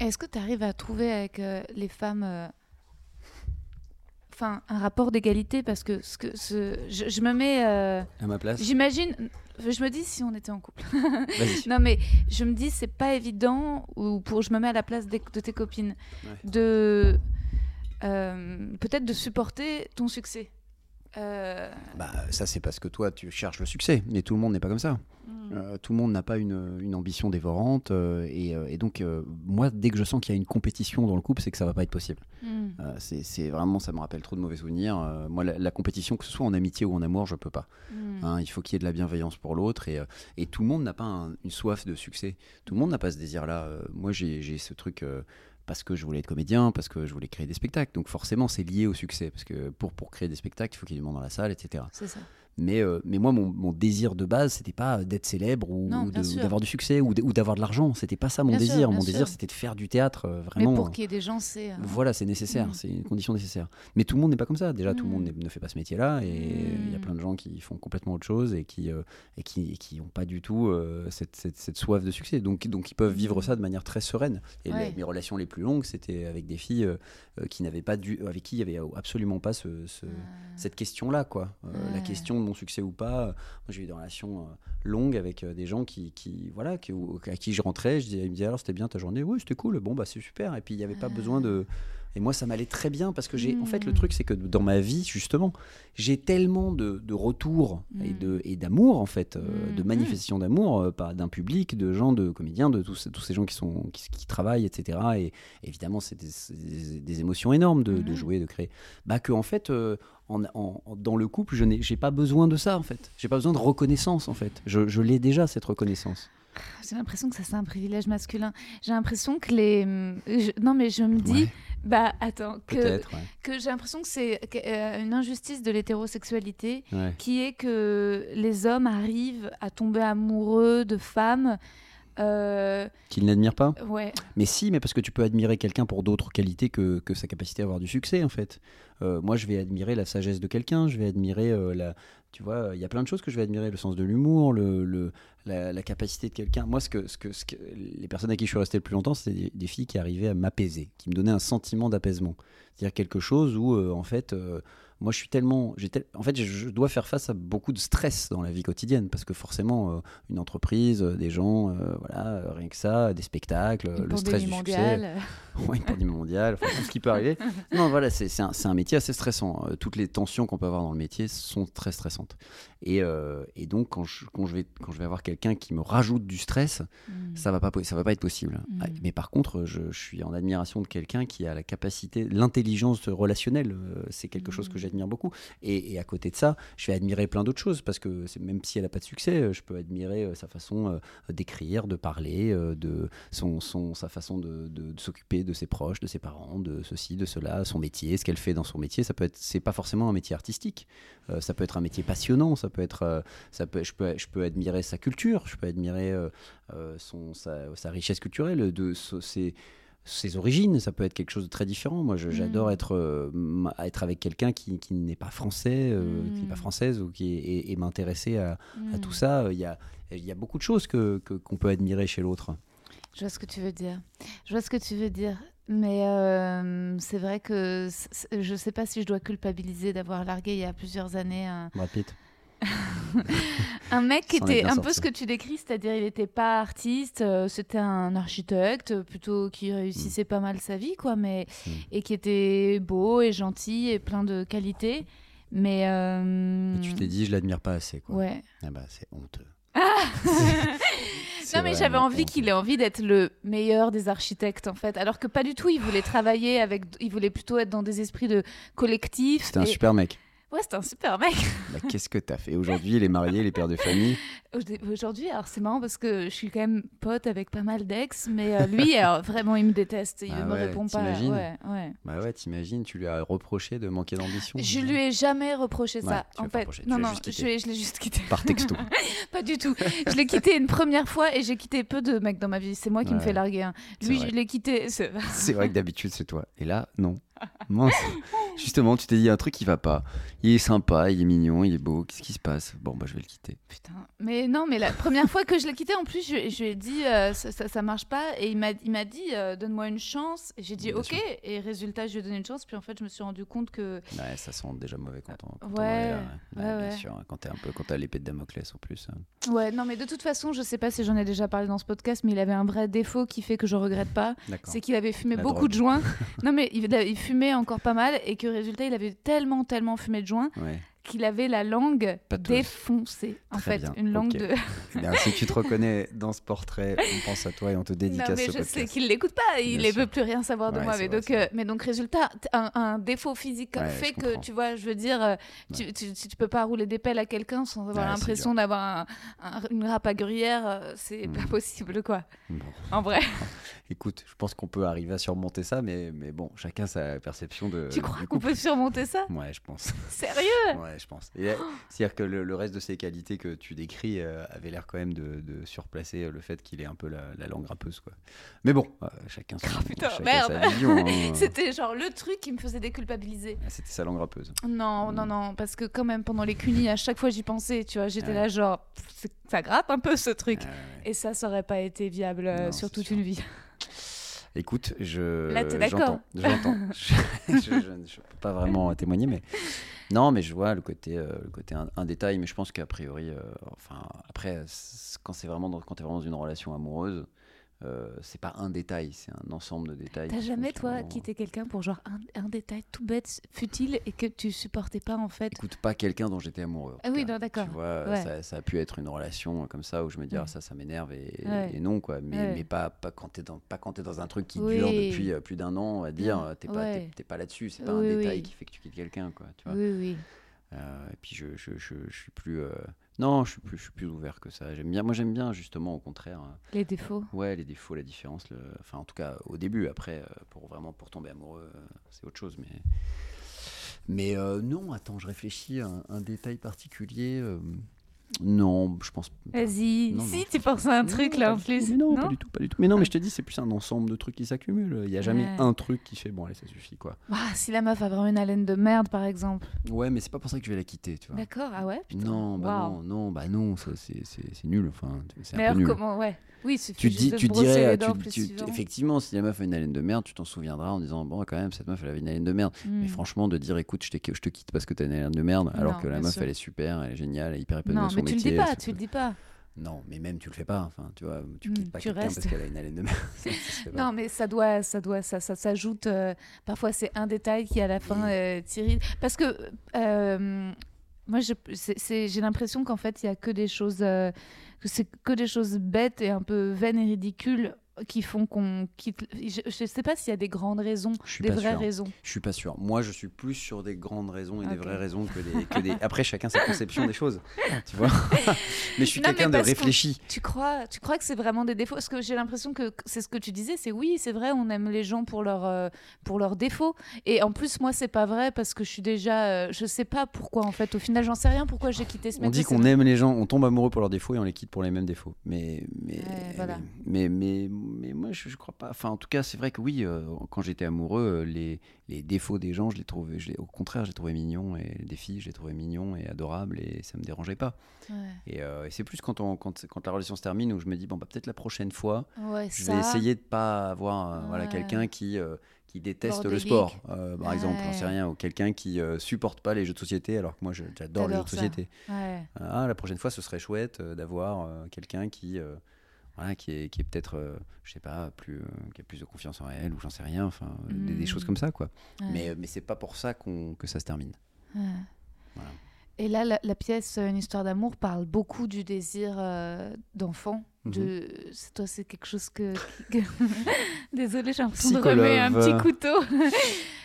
Est-ce que tu arrives à trouver avec euh, les femmes euh, enfin, un rapport d'égalité? Parce que, ce que ce, je, je me mets. euh, À ma place J'imagine. Je me dis si on était en couple. Non, mais je me dis, c'est pas évident, ou pour, je me mets à la place de tes copines, Ouais. de. Peut-être de supporter ton succès. Euh, Bah, ça, c'est parce que toi, tu cherches le succès, mais tout le monde n'est pas comme ça. hmm. Euh, tout le monde n'a pas une, une ambition dévorante. euh, et, et donc, moi, dès que je sens qu'il y a une compétition dans le couple, c'est que ça va pas être possible. Hmm. C'est vraiment, ça me rappelle trop de mauvais souvenirs. Moi, la, la compétition, que ce soit en amitié ou en amour, je peux pas. Hmm. Hein, il faut qu'il y ait de la bienveillance pour l'autre. Et, et tout le monde n'a pas un- une soif de succès. Tout le monde n'a pas ce désir-là. Moi, j'ai j'ai ce truc. Parce que je voulais être comédien, parce que je voulais créer des spectacles. Donc forcément, c'est lié au succès. Parce que pour, pour créer des spectacles, il faut qu'il y ait du monde dans la salle, etc. C'est ça. Mais, euh, mais moi, mon, mon désir de base, c'était pas d'être célèbre ou, d'avoir du succès ou d'avoir de l'argent. C'était pas ça mon Bien désir. mon sûr. désir, c'était de faire du théâtre euh, Mais vraiment. pour qu'il y ait des gens, c'est. euh, Voilà, c'est nécessaire, Mm. c'est une condition nécessaire. Mais tout le monde n'est pas comme ça. Déjà, tout le Mm. monde n'est- ne fait pas ce métier-là, et il y a Mm. plein de gens qui font complètement autre chose et qui et qui qui n'ont pas du tout cette, cette, cette soif de succès. Donc donc ils peuvent vivre ça de manière très sereine. Et Mm. Ouais. les- mes relations les plus longues, c'était avec des filles qui n'avaient pas dû, avec qui il y avait absolument pas ce, ce- cette question-là, quoi. La question de mon succès ou pas. Moi, j'ai eu des relations euh, longues avec euh, des gens qui, qui voilà, qui, à qui je rentrais, je disais, ils me disaient alors c'était bien ta journée, oui c'était cool, bon bah c'est super. Et puis il n'y avait pas besoin de. Et moi, ça m'allait très bien parce que j'ai. En fait, le Mm. truc, c'est que dans ma vie, justement, j'ai tellement de, de retours et Mm. de et d'amour, en fait, euh, Mm, de manifestations d'amour, euh, d'un public, de gens, de comédiens, de tous, tous ces gens qui sont qui, qui travaillent, etc. Et évidemment, c'est des, c'est des- des émotions énormes de, de jouer, de créer. Bah que en fait, euh, en, en- en- dans le couple, je n'ai pas besoin de ça, en fait. J'ai pas besoin de reconnaissance, en fait. Je, je l'ai déjà cette reconnaissance. J'ai l'impression que ça, c'est un privilège masculin. J'ai l'impression que les. je- Non, mais je me dis. Ouais. Bah, attends. Que. Ouais. que j'ai l'impression que c'est euh, une injustice de l'hétérosexualité Ouais. qui est que les hommes arrivent à tomber amoureux de femmes. euh, Qu'il n'admire pas. ouais. Mais si, mais parce que tu peux admirer quelqu'un pour d'autres qualités que, que sa capacité à avoir du succès, en fait. Euh, moi, je vais admirer la sagesse de quelqu'un, je vais admirer euh, la, Tu vois, il y a plein de choses que je vais admirer, le sens de l'humour, le, la, capacité de quelqu'un. Moi, ce que, ce que, ce que- les personnes à qui je suis resté le plus longtemps, des, des filles qui arrivaient à m'apaiser, qui me donnaient un sentiment d'apaisement. C'est-à-dire quelque chose où, euh, en fait, euh, moi, je suis tellement. tel- En fait, je, dois faire face à beaucoup de stress dans la vie quotidienne, parce que forcément, euh, une entreprise, euh, des gens, euh, voilà, rien que ça, des spectacles, Une le stress du succès. mondiale. Ouais, une pandémie mondiale, enfin, tout ce qui peut arriver. Non, voilà, c'est un, un métier assez stressant. Toutes les tensions qu'on peut avoir dans le métier sont très stressantes. Et, et donc, quand je, quand, je vais, quand je vais avoir quelqu'un qui me rajoute du stress, Mm. ça va pas, ça va pas être possible. Mm. Ah, Mais par contre, je, je suis en admiration de quelqu'un qui a la capacité, l'intelligence relationnelle. C'est quelque chose que Mm. Beaucoup. Et, à côté de ça, je vais admirer plein d'autres choses parce que c'est- même si elle a pas de succès, euh, je peux admirer euh, sa façon euh, d'écrire, de parler, de son, son, sa façon de, s'occuper de ses proches, de ses parents, de ceci, de cela, son métier, ce qu'elle fait dans son métier. Ça peut être, c'est pas forcément un métier artistique. Ça peut être un métier passionnant. Ça peut être, ça peut, je peux, je peux admirer sa culture. Je peux admirer son, sa, sa richesse culturelle, de so- ses, origines. Ça peut être quelque chose de très différent. Moi, je- j'adore Mm. être, euh, être avec quelqu'un qui, qui n'est pas français, euh, qui n'est pas Mm. française, ou qui est- et, et m'intéresser à, à Mm. tout ça. Il y a, il y a beaucoup de choses que que- qu'on peut admirer chez l'autre. Je vois ce que tu veux dire. Je vois ce que tu veux dire. Mais euh, c'est vrai que je sais pas si je dois culpabiliser d'avoir largué il y a plusieurs années un, Brad Pitt. Un mec qui était un peu ce que tu décris, c'est-à-dire il n'était pas artiste, euh, c'était un architecte euh, plutôt qui réussissait pas mal sa vie, quoi, mais Mm. et qui était beau et gentil et plein de qualités. Mais euh, Et tu t'es dit, je l'admire pas assez. Quoi. ouais. Ah bah, c'est honteux. Non, mais j'avais envie qu'il ait envie d'être le meilleur des architectes, en fait. Alors que pas du tout, il voulait travailler avec. Il voulait plutôt être dans des esprits de collectif. C'était un super mec. Ouais, c'était un super mec. Bah, Qu'est-ce que t'as fait Aujourd'hui, il est marié, il est père de famille? Aujourd'hui, alors c'est marrant parce que je suis quand même pote avec pas mal d'ex, mais euh, lui, alors, vraiment, il me déteste. Il Ah me ouais, répond pas. Ouais, ouais. Bah ouais, t'imagines, tu lui as reproché de manquer d'ambition. Je lui ai jamais reproché Ouais, ça. en fait, non, non, je, l'ai- juste quitté. Par texto. Pas du tout. Je l'ai quitté une première fois et j'ai quitté peu de mecs dans ma vie. C'est moi qui me fais larguer. C'est Lui, je l'ai quitté. c'est- C'est vrai que d'habitude, c'est toi. Et là, non. Mince. Justement, tu t'es dit un truc qui va pas. Il est sympa, il est mignon, il est beau. Qu'est-ce qui se passe? Bon, bah, je vais le quitter. Putain. Mais non, mais la première fois que je l'ai quitté, en plus, je, je lui ai dit euh, ça, ça, ça marche pas. Et il m'a, il m'a dit euh, donne-moi une chance. Et j'ai dit Bien ok. sûr. Et résultat, je lui ai donné une chance. Puis en fait, je me suis rendu compte que. Ouais, ça sent déjà mauvais quand on, quand on Ouais, en est là, ouais, bien ouais. sûr. Quand t'es un peu, quand t'as l'épée de Damoclès en plus. hein. Ouais, non, mais de toute façon, je sais pas si j'en ai déjà parlé dans ce podcast, mais il avait un vrai défaut qui fait que je regrette pas. C'est qu'il avait fumé La beaucoup drogue. de joints. non, mais il, il fumait encore pas mal. Et que résultat, il avait tellement, tellement fumé de Ouais. Qu'il avait la langue défoncée. En Très fait, bien, une langue de. Eh bien, si tu te reconnais dans ce portrait, on pense à toi et on te dédicace Non, mais ce je podcast. sais qu'il l'écoute pas, il ne veut plus rien savoir de Ouais, moi. Mais vrai, donc, euh, mais donc, résultat, un, un défaut physique Ouais, fait que, tu vois, je veux dire, euh, tu, tu, tu- tu peux pas rouler des pelles à quelqu'un sans avoir Ouais, l'impression d'avoir un- un- une râpe à gruyère, euh, c'est Mm. pas possible, quoi. Bon. En vrai. Écoute, je pense qu'on peut arriver à surmonter ça, mais, mais bon, chacun sa perception de. tu crois qu'on peut surmonter ça? Ouais, je pense. Sérieux? Ouais, je pense. C'est-à-dire que le, le reste de ses qualités que tu décris euh, avait l'air quand même de, de surplacer euh, le fait qu'il ait un peu la, la langue râpeuse, quoi. Mais bon, euh, chacun, son, Oh, putain, chacun merde. sa vision. hein. C'était genre le truc qui me faisait déculpabiliser. Ah, C'était sa langue râpeuse. Non, non, Mm. non, parce que quand même pendant les cunis, à chaque fois j'y pensais, tu vois, j'étais Ouais. là genre, pff, ça gratte un peu ce truc. Ah, ouais, ouais. Et ça, ça aurait pas été viable Non, sur toute sûr. une vie. Écoute, je. Là, t'es d'accord J'entends. J'entends. je, je, je- je peux pas vraiment témoigner, mais. Non, mais je vois le côté, euh, le côté un, détail, mais je pense qu'a priori, euh, enfin, après, quand c'est vraiment, t'es vraiment dans une relation amoureuse, euh, c'est pas un détail, c'est un ensemble de détails. T'as jamais, toi, quitté quelqu'un pour genre un, un détail tout bête, futile, et que tu supportais pas en fait Écoute, pas quelqu'un dont j'étais amoureux. Ah oui, d'accord. Tu vois, Ouais. ça, ça a pu être une relation comme ça où je me dis, Ouais. ah, ça, ça m'énerve et, Ouais. et non, quoi. Mais, mais pas, pas quand t'es dans, pas quand t'es dans un truc qui Oui. dure depuis euh, plus d'un an, on va dire, t'es pas, pas là-dessus, c'est pas Oui, un détail qui fait que tu quittes quelqu'un, quoi. Tu vois. Oui, oui. Euh, et puis je, je, je, je suis plus. Non, je suis plus, je suis plus ouvert que ça. J'aime bien. Moi, j'aime bien justement, au contraire. euh, Les défauts. Ouais, les défauts, la différence. le- Enfin, en tout cas, au début. Après, euh, pour vraiment pour tomber amoureux, euh, c'est autre chose. Mais, mais euh, non. Attends, je réfléchis à un, un détail particulier. Non, je pense. Vas-y. Non, Si, tu penses à un truc pas là en plus. Mais non, non pas du tout, pas du tout. Mais non, mais je te dis, c'est plus un ensemble de trucs qui s'accumulent. Il y a jamais Ouais. un truc qui fait bon, allez, ça suffit quoi. Ah, si la meuf a vraiment une haleine de merde, par exemple. Ouais, mais c'est pas pour ça que je vais la quitter, tu vois. D'accord, ah ouais putain. Non, bah non, non, bah non, ça, c'est nul. Enfin, c'est un peu alors nul. comment, ouais. Oui, Tu, dis, tu dirais, tu- tu- effectivement, si la meuf a une haleine de merde, tu t'en souviendras en disant bon, quand même, cette meuf elle avait une haleine de merde. Mais Hmm. franchement, de dire écoute, je, te quitte parce que t'as une haleine de merde, alors Non, que la meuf sûr. elle est super, elle est géniale, elle est hyper épanouie Non, dans son mais tu le métier. dis pas, tu le dis pas. Non, mais même tu le fais pas. Enfin, tu vois, tu Hmm, quittes pas quelqu'un parce qu'elle a une haleine de merde. Ça, ça. Non, mais ça doit, ça doit, ça, ça s'ajoute. euh, parfois, c'est un détail qui à la fin euh, t'irrite. Parce que euh, moi, j'ai l'impression qu'en fait, il y a que des choses, euh, c'est que des choses bêtes et un peu vaines et ridicules qui font qu'on quitte. Je, je sais pas s'il y a des grandes raisons, des vraies sûr. raisons. Je suis pas sûr. Moi, je suis plus sur des grandes raisons et des vraies raisons que des, que des- Après, chacun sa conception des choses. Tu vois Mais je suis quelqu'un de réfléchi. Tu crois, tu crois que c'est vraiment des défauts? Parce que j'ai l'impression que c'est ce que tu disais, c'est oui, c'est vrai, on aime les gens pour leurs euh, pour leurs défauts. Et en plus, moi, c'est pas vrai parce que je suis déjà, euh, je sais pas pourquoi en fait. Au final, j'en sais rien pourquoi j'ai quitté ce. On dit qu'on aime les gens, on tombe amoureux pour leurs défauts et on les quitte pour les mêmes défauts. Mais, mais, Ouais, voilà. mais, mais, mais moi, je, je crois pas. Enfin, en tout cas, c'est vrai que oui, euh, quand j'étais amoureux, euh, les, les défauts des gens, je les trouvais, je les- au contraire, je les trouvais mignons et des filles, je les trouvais mignons et adorables et ça me dérangeait pas. Ouais, Et, euh, et c'est plus quand, on, quand, quand la relation se termine où je me dis, bon, bah, peut-être la prochaine fois, Ouais, je ça. vais essayer de pas avoir voilà, quelqu'un qui, euh, qui déteste le sport, euh, par exemple, j'en sais rien, ou quelqu'un qui euh, supporte pas les jeux de société alors que moi j'adore les jeux de société. Ouais. Ah, la prochaine fois, ce serait chouette euh, d'avoir quelqu'un qui, voilà, qui est, qui est peut-être, euh, je sais pas, plus, euh, qui a plus de confiance en elle ou j'en sais rien, enfin, des, des Mm. choses comme ça, quoi. Ouais. Mais, euh, mais c'est pas pour ça qu'on, que ça se termine. Ouais. Voilà. Et là, la, la pièce Une histoire d'amour parle beaucoup du désir euh, d'enfant. Mhm. De... c'est- Toi, c'est quelque chose que. Désolée, j'ai l'impression de remuer un petit couteau.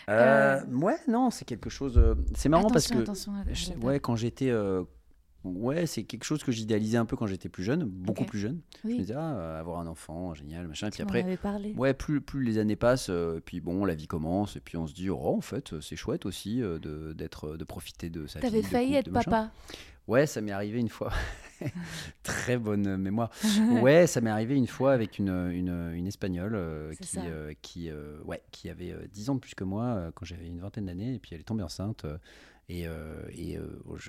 Ouais, non, c'est quelque chose. c'est marrant parce que. attention je- ouais, quand j'étais. Ouais, c'est quelque chose que j'idéalisais un peu quand j'étais plus jeune, beaucoup plus jeune. Je me disais, ah, avoir un enfant, génial, machin. tu Puis après. Ouais, plus, plus les années passent, euh, puis bon, la vie commence, et puis on se dit, oh, en fait, c'est chouette aussi euh, de, d'être, de profiter de sa T'avais fille, de failli être papa. Ouais, ça m'est arrivé une fois. Très bonne mémoire. Ouais, ça m'est arrivé une fois avec une, une, une espagnole euh, qui, euh, qui, euh, ouais, qui avait euh, 10 ans de plus que moi quand j'avais une vingtaine d'années, et puis elle est tombée enceinte. et, et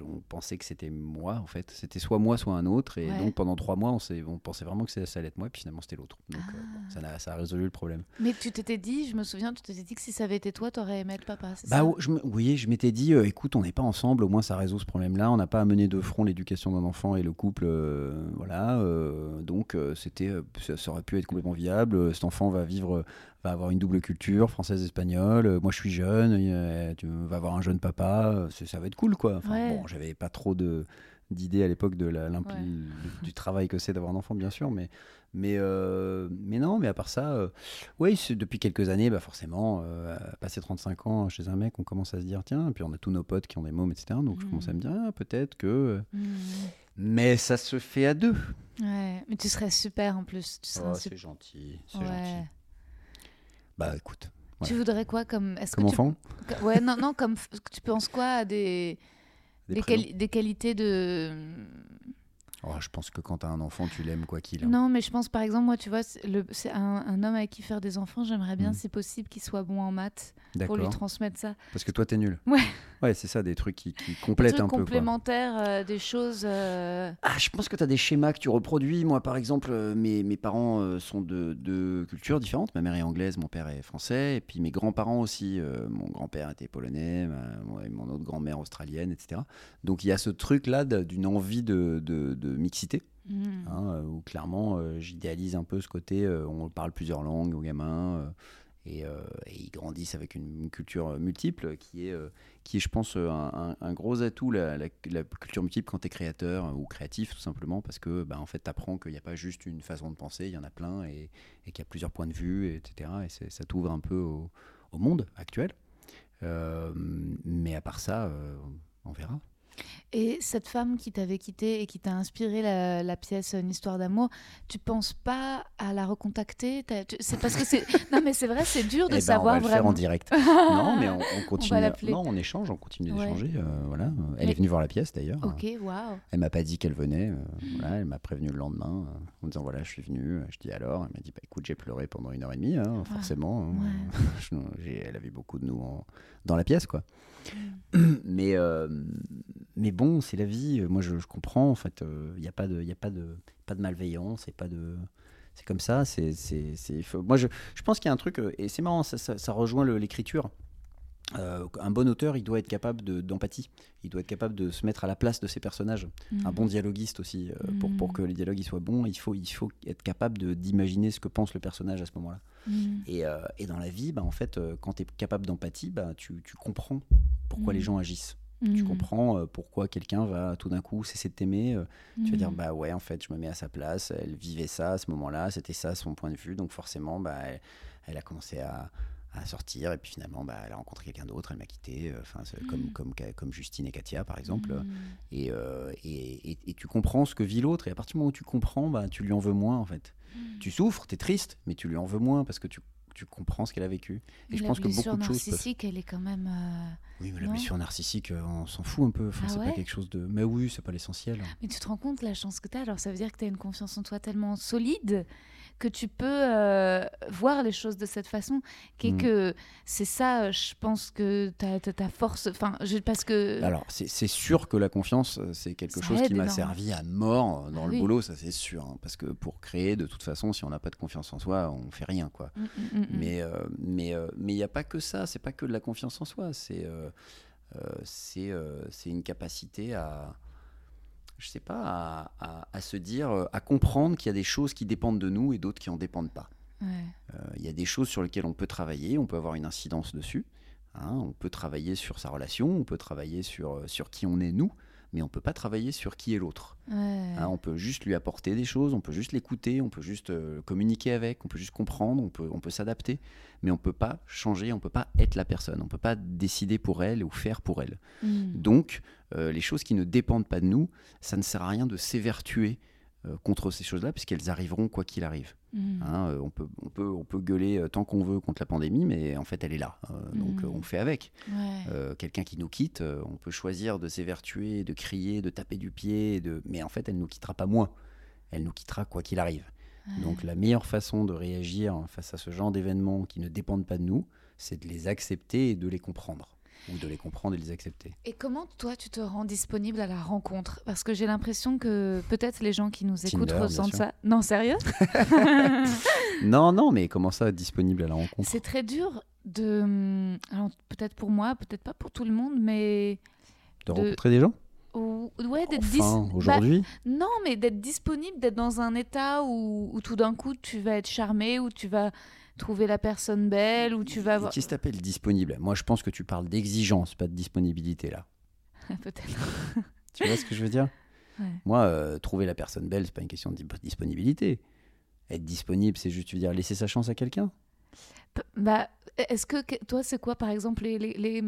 on pensait que c'était moi, en fait. C'était soit moi, soit un autre. Et Ouais. donc pendant trois mois, on, on pensait vraiment que ça allait être moi, et puis finalement c'était l'autre. Donc bon, Ah. ça, n'a- ça a résolu le problème. Mais tu t'étais dit, je me souviens, tu t'étais dit que si ça avait été toi, t'aurais aimé être papa. Bah, ça? je me- oui, je m'étais dit, écoute, on n'est pas ensemble, au moins ça résout ce problème-là. On n'a pas à mener de front l'éducation d'un enfant et le couple, euh, voilà. euh, donc euh, c'était, ça, ça aurait pu être complètement viable. Cet enfant va vivre, va avoir une double culture, française espagnole. Moi, je suis jeune, tu vas avoir un jeune papa. ça va être cool, quoi. Enfin, Ouais. bon, j'avais pas trop de d'idées à l'époque de la, Ouais. du, travail que c'est d'avoir un enfant, bien sûr, mais mais euh, mais non, mais à part ça, euh, oui, depuis quelques années, bah forcément, euh, passer 35 ans chez un mec, on commence à se dire, tiens, et puis on a tous nos potes qui ont des mômes, etc. Donc je commence à me dire, ah, peut-être que. Mmh. Mais ça se fait à deux. Ouais, mais tu serais super en plus. Tu serais Oh, c'est super- gentil, c'est Ouais. gentil. Bah écoute, Tu voudrais quoi comme. Est-ce comme que tu- enfant, Ouais, non, non, comme. Tu penses quoi à des. des Des, prénoms. quali- des qualités de. Oh, je pense que quand t'as un enfant, tu l'aimes quoi qu'il. hein. Non, mais je pense par exemple, moi, tu vois, le- un, un homme avec qui faire des enfants, j'aimerais bien, Mhm. si possible, qu'il soit bon en maths pour lui transmettre ça. Parce que toi, t'es nul. Ouais. Ouais, c'est ça, des trucs qui, qui Des complètent trucs un peu. Quoi. complémentaires, euh, des choses. euh, Ah, je pense que tu as des schémas que tu reproduis. Moi, par exemple, euh, mes, mes parents euh, sont de, de cultures différentes. Ma mère est anglaise, mon père est français. Et puis mes grands-parents aussi. Mon grand-père était polonais, ma- mon, autre grand-mère australienne, etc. Donc il y a ce truc-là d'une envie de, de- de mixité. hmm. hein, euh, où clairement, euh, j'idéalise un peu ce côté. euh, on parle plusieurs langues aux gamins. et, et ils grandissent avec une, une culture multiple qui est, qui est je pense, un, un- un gros atout, la, la- la culture multiple quand tu es créateur ou créatif, tout simplement, parce que bah, en fait, tu apprends qu'il n'y a pas juste une façon de penser, il y en a plein, et, et qu'il y a plusieurs points de vue, etc. Et ça t'ouvre un peu au, au monde actuel. Euh, mais à part ça, euh, on verra. Et cette femme qui t'avait quitté et qui t'a inspiré la, la pièce Une histoire d'amour, tu penses pas à la recontacter? C'est parce que c'est. non, mais c'est vrai, c'est dur de Eh ben, savoir on va le faire en direct. non, mais on, on continue. l'appeler. non, on échange, on continue Ouais. d'échanger. euh, voilà. Elle Mais- est venue voir la pièce d'ailleurs. Ok, waouh. Elle m'a pas dit qu'elle venait. euh, voilà, elle m'a prévenu le lendemain euh, en disant voilà, je suis venu. Je dis alors? Elle m'a dit bah, écoute, j'ai pleuré pendant une heure et demie, hein, forcément. hein. J'ai- elle a vu beaucoup de nous en- dans la pièce, quoi. Mais, euh, mais bon, c'est la vie. Moi, je, comprends. En fait, il n'y a pas de, y a pas de, pas de malveillance et pas de. C'est comme ça. C'est, Moi, je, je pense qu'il y a un truc euh, et c'est marrant. Ça, ça, rejoint l'écriture. Euh, un bon auteur, il doit être capable de- d'empathie. Il doit être capable de se mettre à la place de ses personnages. Un bon dialoguiste aussi. euh, pour, pour Mm. que les dialogues ils soient bons, il faut, il faut être capable d'imaginer ce que pense le personnage à ce moment-là. Mm. Et, euh, et dans la vie, bah, en fait, quand tu es capable d'empathie, bah, tu, tu comprends pourquoi Mm. les gens agissent. Tu Mm. comprends pourquoi quelqu'un va tout d'un coup cesser de t'aimer. Tu vas dire, Mm. bah ouais, en fait, je me mets à sa place. Elle vivait ça à ce moment-là, c'était ça son point de vue. Donc forcément, bah, elle, elle a commencé à, à sortir. Et puis finalement, bah, elle a rencontré quelqu'un d'autre, elle m'a quitté. euh, Enfin, c'est comme, comme, comme Justine et Katia, par exemple. Mm. Et, euh, et, et- et tu comprends ce que vit l'autre. Et à partir du moment où tu comprends, bah, tu lui en veux moins, en fait. Mm. Tu souffres, tu es triste, mais tu lui en veux moins parce que tu, tu comprends ce qu'elle a vécu. Et je la pense que beaucoup de choses peuvent... narcissique, elle est quand même. euh, Oui, mais la blessure narcissique, euh, on s'en fout un peu. Enfin, Ah c'est ouais pas quelque chose de... Mais oui, c'est pas l'essentiel. Mais tu te rends compte la chance que tu as Alors ça veut dire que tu as une confiance en toi tellement solide que tu peux euh, voir les choses de cette façon. Qui est Mm. que c'est ça, euh, je pense que ta, force. Enfin, parce que. Alors, c'est sûr que la confiance, euh, c'est quelque Ça chose qui m'a servi à mort dans Ah le oui. boulot, ça c'est sûr. hein, parce que pour créer, de toute façon, si on n'a pas de confiance en soi, on fait rien, quoi. Mm, mm, mm. Mais euh, mais euh, mais il n'y a pas que ça. C'est pas que de la confiance en soi. C'est c'est une capacité à je sais pas à, à- à se dire, euh, à comprendre qu'il y a des choses qui dépendent de nous et d'autres qui en dépendent pas. Ouais. Euh, Il y a des choses sur lesquelles on peut travailler, on peut avoir une incidence dessus. hein, on peut travailler sur sa relation, on peut travailler sur, euh, sur qui on est nous, mais on peut pas travailler sur qui est l'autre. Ouais. hein. on peut juste lui apporter des choses, on peut juste l'écouter, on peut juste euh, communiquer avec, on peut juste comprendre, on peut, on peut s'adapter, mais on peut pas changer, on peut pas être la personne, on peut pas décider pour elle ou faire pour elle. Mm. Donc, euh, les choses qui ne dépendent pas de nous, ça ne sert à rien de s'évertuer euh, contre ces choses-là, puisqu'elles arriveront quoi qu'il arrive. Mm. Hein, euh, on, peut, on, peut, on peut gueuler euh, tant qu'on veut contre la pandémie, mais en fait, elle est là. Euh, donc, euh, on fait avec. Ouais. Euh, Quelqu'un qui nous quitte, on peut choisir de s'évertuer, de crier, de taper du pied, de... mais en fait, elle ne nous quittera pas moins. Elle nous quittera quoi qu'il arrive. Ouais. Donc, la meilleure façon de réagir face à ce genre d'événements qui ne dépendent pas de nous, c'est de les accepter et de les comprendre. Ou de les comprendre et de les accepter. Et comment toi tu te rends disponible à la rencontre? Parce que j'ai l'impression que peut-être les gens qui nous écoutent Tinder, ressentent ça. Non, sérieux? Non, non, mais comment ça, disponible à la rencontre? C'est très dur de. hum, Alors peut-être pour moi, peut-être pas pour tout le monde, mais. De de- rencontrer des gens? ou- ouais, d'être dis- Enfin, bah, aujourd'hui? Non, mais d'être disponible, d'être dans un état où, où tout d'un coup tu vas être charmé, où tu vas trouver la personne belle, où tu vas avoir. Qu'est-ce que t'appelles disponible? Moi, je pense que tu parles d'exigence, pas de disponibilité, là. peut-être. Tu vois ce que je veux dire? Ouais. Moi, euh, trouver la personne belle, c'est pas une question de di- disponibilité. Être disponible, c'est juste, tu veux dire, laisser sa chance à quelqu'un? Bah, est-ce que toi, c'est quoi, par exemple, les, les, les-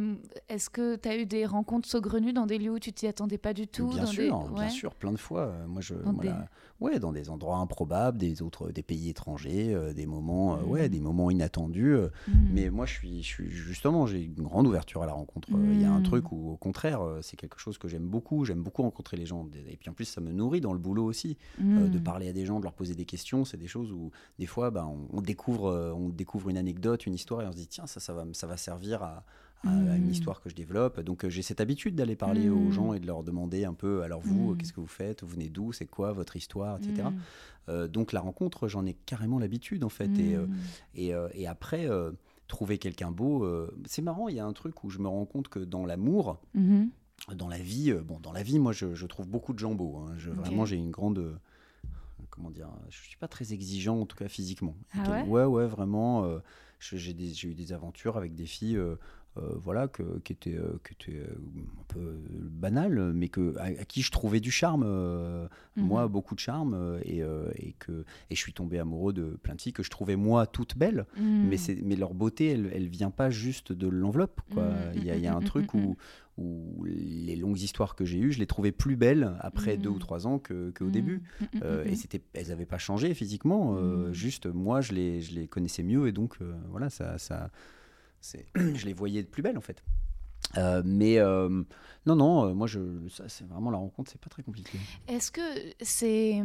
est-ce que tu as eu des rencontres saugrenues dans des lieux où tu t'y attendais pas du tout Bien dans sûr, des... bien ouais. sûr, plein de fois. Euh, Moi, je, Dans voilà, ouais, dans des endroits improbables, des autres, des pays étrangers, euh, des moments, euh, ouais, Mhm. des moments inattendus. euh, Mm. Mais moi, je suis, je suis justement, j'ai une grande ouverture à la rencontre. Il y a un truc où, au contraire, c'est quelque chose que j'aime beaucoup. J'aime beaucoup rencontrer les gens. Et puis en plus, ça me nourrit dans le boulot aussi. De parler à des gens, de leur poser des questions. C'est des choses où, des fois, bah, on, on découvre, on découvre une anecdote, une histoire, et on se dit, tiens, ça, ça va, ça va servir à, une Mm. histoire que je développe. Donc, euh, j'ai cette habitude d'aller parler aux Mm. gens et de leur demander un peu, alors vous, Mm. qu'est-ce que vous faites? Vous venez d'où? C'est quoi votre histoire? Etc. Euh, donc, la rencontre, j'en ai carrément l'habitude, en fait. Et, euh, et, euh, et après, trouver quelqu'un beau, c'est marrant, il y a un truc où je me rends compte que dans l'amour, Mhm. dans la vie, bon, dans la vie, moi, je, je trouve beaucoup de gens beaux. hein. Je. Vraiment, j'ai une grande. Comment dire Je suis pas très exigeant, en tout cas physiquement. Ah ouais? ouais, vraiment. euh, j'ai eu des aventures avec des filles. euh, euh, voilà, que, qui étaient, euh, qui un peu banales, mais que, à, à qui je trouvais du charme, euh, Mhm. moi, beaucoup de charme, et, et, que, et je suis tombé amoureux de plein de filles que je trouvais, moi, toutes belles, Mm. mais, mais leur beauté, elle, elle vient pas juste de l'enveloppe. quoi. Mm, Il y, a- y a un truc où, où les longues histoires que j'ai eues, je les trouvais plus belles après Mm. deux ou trois ans que- qu'au Mm. début. Mm, mm, Euh, mm, et mm. c'était, elles n'avaient pas changé physiquement, euh, Mm. juste moi je les, je les connaissais mieux et donc euh, voilà, ça, ça, c'est, je les voyais de plus belles en fait. Euh, mais euh, non, non, euh, moi je, ça, c'est vraiment la rencontre, c'est pas très compliqué. Est-ce que c'est.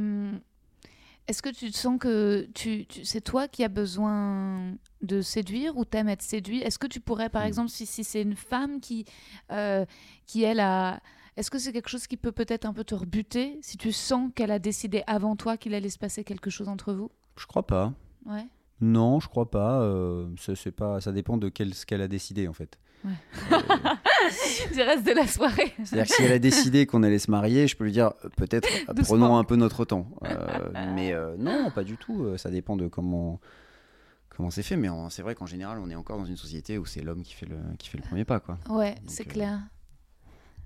Est-ce que tu sens que tu, tu- c'est toi qui as besoin de séduire ou t'aimes être séduit? Est-ce que tu pourrais, par Hmm. exemple, si, si c'est une femme qui, euh, qui elle a. Est-ce que c'est quelque chose qui peut peut-être un peu te rebuter si tu sens qu'elle a décidé avant toi qu'il allait se passer quelque chose entre vous? Je crois pas. Ouais. Non, je crois pas. euh, ça, c'est pas. Ça dépend de quel, ce qu'elle a décidé en fait. Ouais. Euh, du reste de la soirée. C'est-à-dire que si elle a décidé qu'on allait se marier, je peux lui dire euh, peut-être euh, prenons un peu notre temps. Euh, mais euh, non, pas du tout. Ça dépend de comment comment c'est fait. Mais c'est vrai qu'en général, on est encore dans une société où c'est l'homme qui fait le qui fait le premier pas, quoi. Ouais, c'est clair.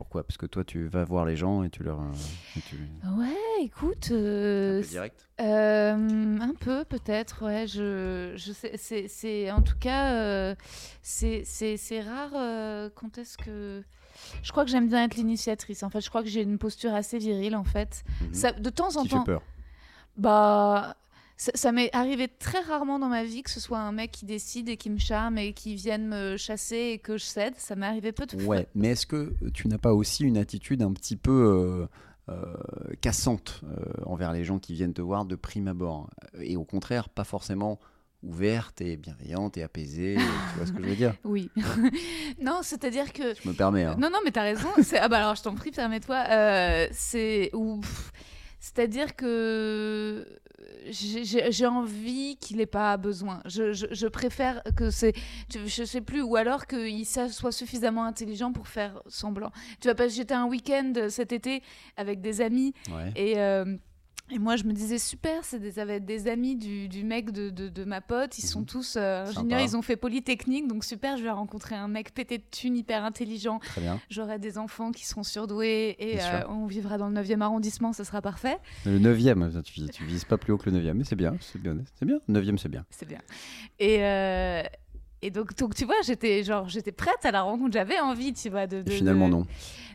Pourquoi? Parce que toi, tu vas voir les gens et tu leur. euh, et tu... Ouais, écoute. un euh, peu direct. Euh, un peu peut-être, ouais. Je, je sais, c'est, en tout cas, euh, c'est, rare. euh, quand est-ce que je crois que j'aime bien être l'initiatrice. En fait, je crois que j'ai une posture assez virile. En fait, Mhm. ça, de temps en Qui fait temps, peur? bah, ça, ça m'est arrivé très rarement dans ma vie que ce soit un mec qui décide et qui me charme et qui vienne me chasser et que je cède. Ça m'est arrivé peu de fois. Ouais, mais est-ce que tu n'as pas aussi une attitude un petit peu euh, euh, cassante euh, envers les gens qui viennent te voir de prime abord? Et au contraire, pas forcément ouverte et bienveillante et apaisée. tu vois ce que je veux dire? Oui. non, c'est-à-dire que Je me permets. hein. Non, non, mais t'as raison. Ah bah alors, je t'en prie, permets-toi. Euh, c'est c'est-à-dire que j'ai- envie qu'il n'ait pas besoin. Je, je- je préfère que c'est, je sais plus, ou alors qu'il soit suffisamment intelligent pour faire semblant. Tu vois, parce que j'étais un week-end cet été avec des amis Ouais. et, euh, et moi, je me disais, super, c'est des, ça va être des amis du, du mec de, de, de ma pote. Ils sont Mhm. tous euh, ingénieurs, ils ont fait Polytechnique, donc super, je vais rencontrer un mec pété de thunes, hyper intelligent. Très bien. J'aurai des enfants qui seront surdoués et euh, on vivra dans le 9e arrondissement, ce sera parfait. Le 9e, tu, tu vises pas plus haut que le 9e, mais c'est bien, c'est bien. C'est bien, 9e, c'est bien. C'est bien. Et. euh, Et donc, donc, tu vois, j'étais genre, j'étais prête à la rencontre, j'avais envie, tu vois, de. De- finalement, de- non.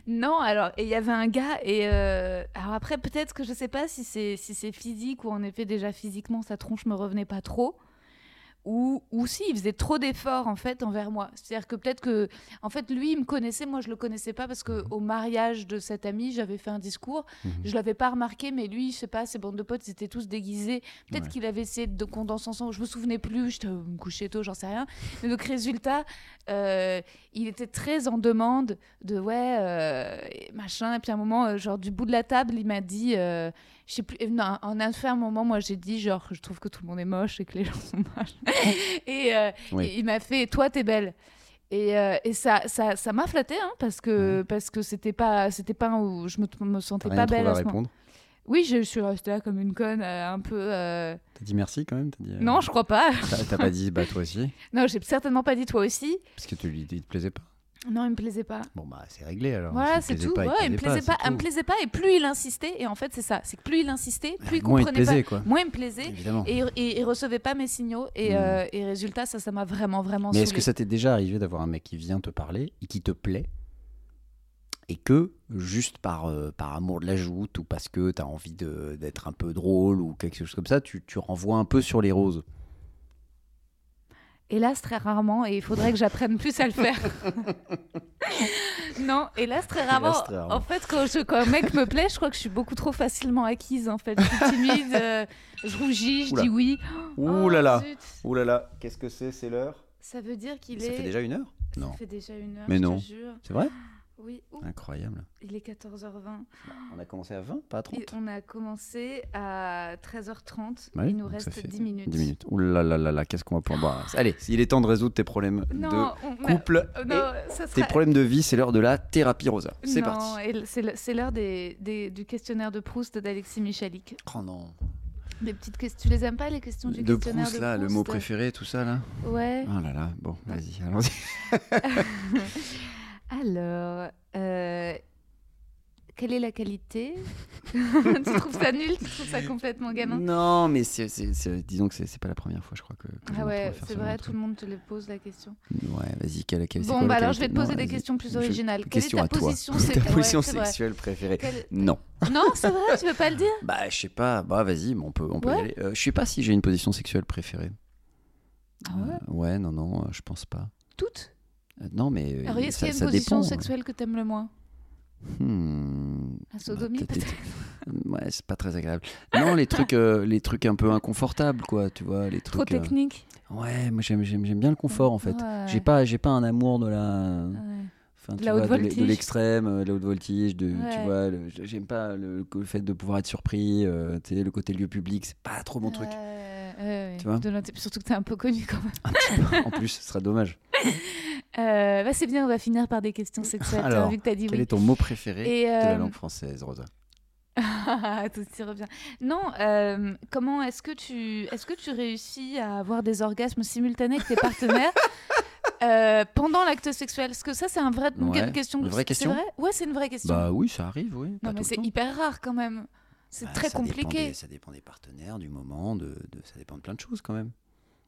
Non, alors, et il y avait un gars, et euh, alors après, peut-être que je sais pas si c'est si c'est physique ou en effet, déjà physiquement, sa tronche me revenait pas trop. Ou, ou si, il faisait trop d'efforts en fait envers moi. C'est-à-dire que peut-être que, en fait, lui, il me connaissait, moi, je le connaissais pas parce que au mariage de cet ami, j'avais fait un discours. Mhm. Je l'avais pas remarqué, mais lui, je sais pas, ses bandes de potes, ils étaient tous déguisés. Peut-être Ouais. qu'il avait essayé de qu'on danse ensemble. Je me souvenais plus, je me couchais tôt, j'en sais rien. Mais donc, résultat, euh, il était très en demande de ouais, euh, machin. Et puis à un moment, euh, genre du bout de la table, il m'a dit, euh, je sais plus, non, en un fait un moment, moi j'ai dit genre, je trouve que tout le monde est moche et que les gens sont moches. et, euh, Oui. et il m'a fait, toi t'es belle. Et, euh, et ça, ça, ça m'a flatté hein, parce que parce que c'était pas, c'était pas où je me, me sentais pas belle à à ce moment. répondre. Oui, je suis restée là comme une conne, euh, un peu. euh, T'as dit merci quand même dit, euh, Non, je crois pas. T'as t'as pas dit bah toi aussi Non, j'ai certainement pas dit toi aussi. Parce que tu lui il te plaisait pas. Non, il me plaisait pas. Bon bah c'est réglé alors. Voilà, c'est tout. pas, Ouais, il me plaisait pas. Elle me plaisait pas. Et plus il insistait, et en fait, c'est ça. C'est que plus il insistait, plus il Moins il te comprenait plaisait pas. quoi. Moins il me plaisait. Évidemment. Et, et il recevait pas mes signaux. Et, Hmm. euh, et résultat, ça, ça m'a vraiment, vraiment Mais est-ce que ça t'est déjà arrivé d'avoir un mec qui vient te parler et qui te plaît et que juste par, euh, par amour de la joute ou parce que tu as envie d'être un peu drôle ou quelque chose comme ça, tu, tu renvoies un peu sur les roses? Hélas, très rarement. Et il faudrait que j'apprenne plus à le faire. non, hélas, très rarement. Hélas, très rarement. En fait, quand, je- quand un mec me plaît, je crois que je suis beaucoup trop facilement acquise. En fait, je suis timide, euh, je rougis, je Oula. dis oui. Ouh Oh, là là. Ouh là là Qu'est-ce que c'est C'est l'heure? Ça veut dire qu'il Ça est. fait déjà une heure? Ça Non. fait déjà une heure. Mais je non. C'est vrai? Oui. Ouh, Incroyable. il est 14h20. On a commencé à 20, pas à 30 Et on a commencé à 13h30. Ouais, il nous reste ça fait 10 minutes. 10 minutes. Ouh là là là là, qu'est-ce qu'on va pouvoir boire? Allez, il est temps de résoudre tes problèmes Non, de on a- couple euh, et non, ça tes problèmes de vie, c'est l'heure de la thérapie rosa. C'est parti. c'est l'heure des, des- du questionnaire de Proust d'Alexis Michalik. Oh non. Des petites questions. Tu les aimes pas les questions du De questionnaire Proust, de là, le Proust mot préféré, tout ça, là? Ouais. Oh là là, bon, vas-y, allons-y. Alors, euh, Quelle est la qualité Tu trouves ça nul Tu trouves ça complètement gamin Non, mais c'est, c'est- c'est- disons que c'est, c'est pas la première fois, je crois que. Ah ouais, à faire c'est ce genre vrai, de tout le monde te le pose la question. truc. Ouais, vas-y, quelle, quelle c'est Bon, quoi bah la alors je vais te qualité poser Non, des vas-y. questions plus Je- originales. Quelle Question est à ta toi. position Ta sexuelle position Ouais, c'est vrai. sexuelle préférée Quelle- Non. Non, c'est vrai, tu veux pas le dire Bah, je sais pas. Bah, vas-y, on peut, on peut y Ouais. aller. Euh, je sais pas si j'ai une position sexuelle préférée. Ah ouais Euh, ouais, non, non, euh, je pense pas. Toutes non, mais. euh, Alors, est-ce qu'il y a une position dépend. sexuelle que t'aimes le moins Hmm. La sodomie, Bah, peut-être- Ouais, c'est pas très agréable. Non, les trucs, euh, les trucs un peu inconfortables, quoi, tu vois, les Trop trucs. euh, technique Ouais, moi j'aime, j'aime, j'aime bien le confort en fait. Ouais. J'ai pas, j'ai pas un amour de la, Ouais. enfin, tu La vois, de l'extrême, euh, de la haute voltige, de, tu vois, j'aime pas le, le fait de pouvoir être surpris, euh, tu sais, le côté lieu public, c'est pas trop mon truc. Tu vois Surtout que t'es un peu connu quand même. Un petit peu. en plus, ce serait dommage. Euh, bah, c'est bien, on va finir par des questions sexuelles. tiens, Alors, vu que t'as dit Quel oui. est ton mot préféré Et, de la euh, langue française, Rosa Tout s'y revient. Non, euh, comment est-ce que tu est-ce que tu réussis à avoir des orgasmes simultanés avec tes partenaires euh, pendant l'acte sexuel? Est-ce que ça c'est un vrai une question une vraie question? vrai? Ouais, c'est une vraie question. Bah oui, ça arrive, oui. non mais c'est hyper rare quand même. C'est Bah, très ça dépend compliqué. des- ça dépend des partenaires, du moment, de, de- ça dépend de plein de choses quand même.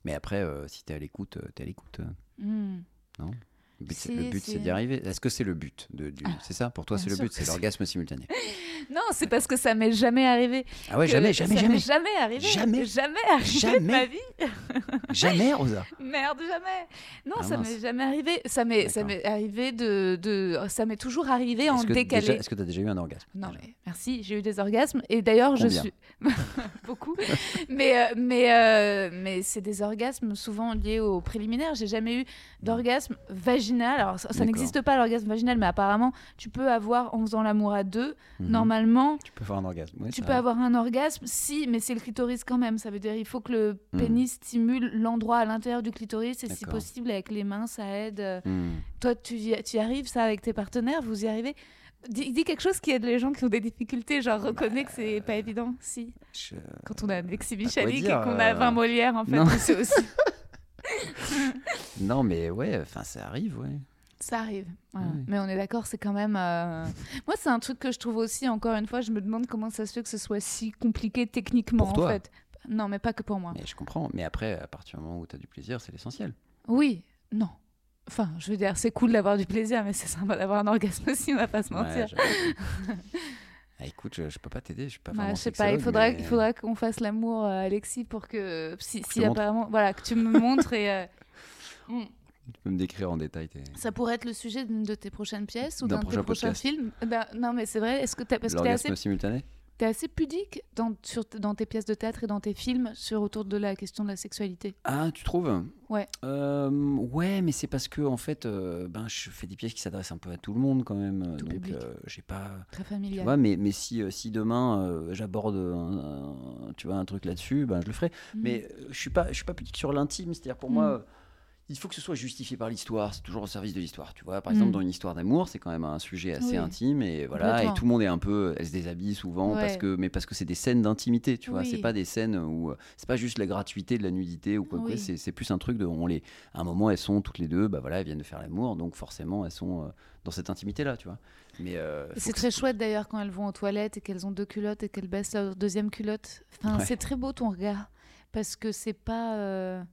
Mais après, euh, si t'es à l'écoute, euh, t'es à l'écoute. euh, Hmm. Le but, c'est- Si, le but, si. c'est d'y arriver. Est-ce que c'est le but de, du... C'est ça Pour toi, bien c'est le but, c'est l'orgasme simultané. Non, c'est parce que ça m'est jamais arrivé. Ah ouais, jamais, jamais, ça jamais. m'est jamais arrivé. Jamais. Jamais arrivé de Jamais. ma vie. Jamais, Rosa. Merde, jamais. Non, Ah, ça mince. m'est jamais arrivé. Ça m'est, ça m'est arrivé de, de, ça m'est toujours arrivé en Est-ce décalé. déjà- Est-ce que tu as déjà eu un orgasme Non mais merci, j'ai eu des orgasmes et d'ailleurs je suis beaucoup, mais euh, mais euh, mais c'est des orgasmes souvent liés aux préliminaires. J'ai jamais eu d'orgasme vaginal. Alors ça, n'existe pas l'orgasme vaginal, mais apparemment tu peux avoir en faisant l'amour à deux. Mhm. Normalement, Tu peux faire un orgasme. ouais, tu peux avoir un orgasme si, mais c'est le clitoris quand même. Ça veut dire il faut que le Mhm. pénis stimule l'endroit à l'intérieur du clitoris et si possible avec les mains ça aide. euh, Hmm. toi, tu y, tu y arrives ça avec tes partenaires Vous y arrivez? Dis, dis quelque chose qui aide les gens qui ont des difficultés, genre reconnais que c'est pas évident. Si, Je- quand on a Alexis Michalik et qu'on a euh, 20 Molières, en fait, c'est aussi. Non, mais ouais, enfin, ça arrive, ouais. Ça arrive. voilà. Ouais. Mais on est d'accord, c'est quand même. euh, Moi, c'est un truc que je trouve aussi, encore une fois, je me demande comment ça se fait que ce soit si compliqué techniquement, Pour en toi. fait. Non, mais pas que pour moi. Mais je comprends. Mais après, à partir du moment où tu as du plaisir, c'est l'essentiel. Oui, non. Enfin, je veux dire, c'est cool d'avoir du plaisir, mais c'est sympa d'avoir un orgasme aussi, on va pas se mentir. Ah, écoute, je, je peux pas t'aider, je suis pas Bah, vraiment je sais pas, il faudra, mais- il faudra qu'on fasse l'amour, euh, Alexis, pour que. Si, te si montre. apparemment. Voilà, que tu me montres et. euh, mm. Tu peux me décrire en détail tes... Ça pourrait être le sujet d'une de tes prochaines pièces ou D'un de tes prochain prochains podcast. films. Ben, non, mais c'est vrai, est-ce que t'as- parce que t'es l'orgasme assez, simultané t'es assez pudique dans, sur, dans tes pièces de théâtre et dans tes films sur autour de la question de la sexualité Ah, tu trouves? Ouais. Euh, ouais, mais c'est parce que en fait, euh, ben, je fais des pièces qui s'adressent un peu à tout le monde quand même. Tout donc, euh, j'ai pas. Très Tu familial. vois, mais, mais si, si demain j'aborde un, un- tu vois, un truc là-dessus, ben, je le ferai. Mm. Mais je suis pas, je suis pas pudique sur l'intime. C'est-à-dire pour Mm. moi, euh, il faut que ce soit justifié par l'histoire. C'est toujours au service de l'histoire. Tu vois, par exemple, Mm. dans une histoire d'amour, c'est quand même un sujet assez Oui. intime et voilà, et tout le monde est un peu, elle se déshabille souvent parce que, mais parce que c'est des scènes d'intimité. Tu vois, Oui. c'est pas des scènes où euh, c'est pas juste la gratuité de la nudité ou quoi que Oui. c'est, c'est plus un truc de, on les, à un moment elles sont toutes les deux, bah voilà, elles viennent de faire l'amour, donc forcément elles sont euh, dans cette intimité là, tu vois. Mais euh, C'est que très chouette d'ailleurs quand elles vont aux toilettes et qu'elles ont deux culottes et qu'elles baissent leur deuxième culotte. Enfin, Ouais. c'est très beau ton regard parce que c'est pas, euh,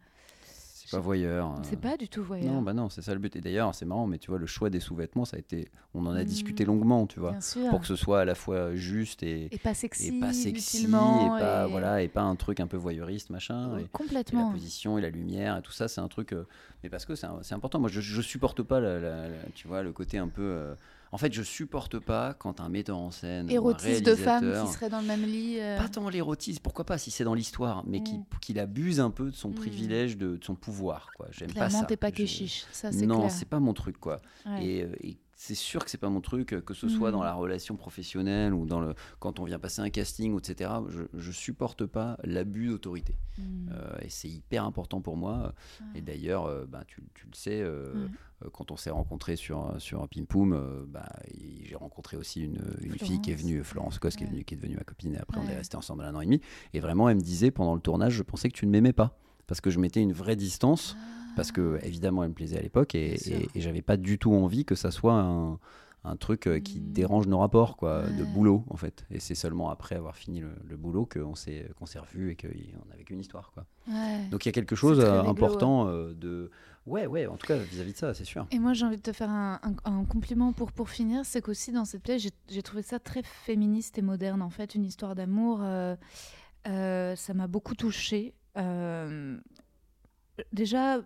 c'est pas voyeur. euh. c'est pas du tout voyeur. Non, bah non, c'est ça le but. Et d'ailleurs, c'est marrant, mais tu vois, le choix des sous-vêtements, ça a été, on en a Mm. discuté longuement, tu vois, Bien sûr. pour que ce soit à la fois juste et, Et pas sexy, et pas sexy, et pas et- voilà, et pas un truc un peu voyeuriste, machin. Et- Et la Complètement. position et la lumière et tout ça, c'est un truc. euh, mais parce que c'est important. Moi, je, je supporte pas, la- la- la- tu vois, le côté un peu. euh, en fait, je supporte pas quand un metteur en scène, Érotisme de femmes qui seraient dans le même lit. euh, Pas tant l'érotisme, pourquoi pas si c'est dans l'histoire, mais qui- Mm. qu'il abuse un peu de son Mm. privilège, de, de son pouvoir. J'aime pas Clairement, ça. t'es pas ça c'est Non, clair. c'est pas mon truc, quoi. Ouais. Et, euh, et c'est sûr que c'est pas mon truc, que ce soit dans la relation professionnelle ou dans le quand on vient passer un casting, etc. Je, je supporte pas l'abus d'autorité. Mm. Euh, et c'est hyper important pour moi. Et d'ailleurs, euh, ben, tu, tu le sais, euh, Ouais. euh, quand on s'est rencontrés sur, sur un Pim Poum, euh, bah, j'ai rencontré aussi une, une fille qui est venue, Florence Cos, qui, est venue, qui est devenue ma copine. Et après, on est resté ensemble un an et demi. Et vraiment, elle me disait pendant le tournage, je pensais que tu ne m'aimais pas. Parce que je mettais une vraie distance. Parce que, évidemment, elle me plaisait à l'époque. Et, et, et j'avais pas du tout envie que ça soit un, un truc euh, qui Mm. dérange nos rapports, quoi, de boulot, en fait. Et c'est seulement après avoir fini le, le boulot qu'on s'est qu'on s'est revus et qu'on avait qu'une histoire, quoi. Ouais. Donc il y a quelque chose euh, important euh, de. Ouais, ouais, en tout cas vis-à-vis de ça, c'est sûr. Et moi, j'ai envie de te faire un, un- un compliment pour, pour finir. C'est qu'aussi, dans cette pièce, j'ai- trouvé ça très féministe et moderne. En fait, une histoire d'amour, euh, ça m'a beaucoup touchée. Euh, déjà,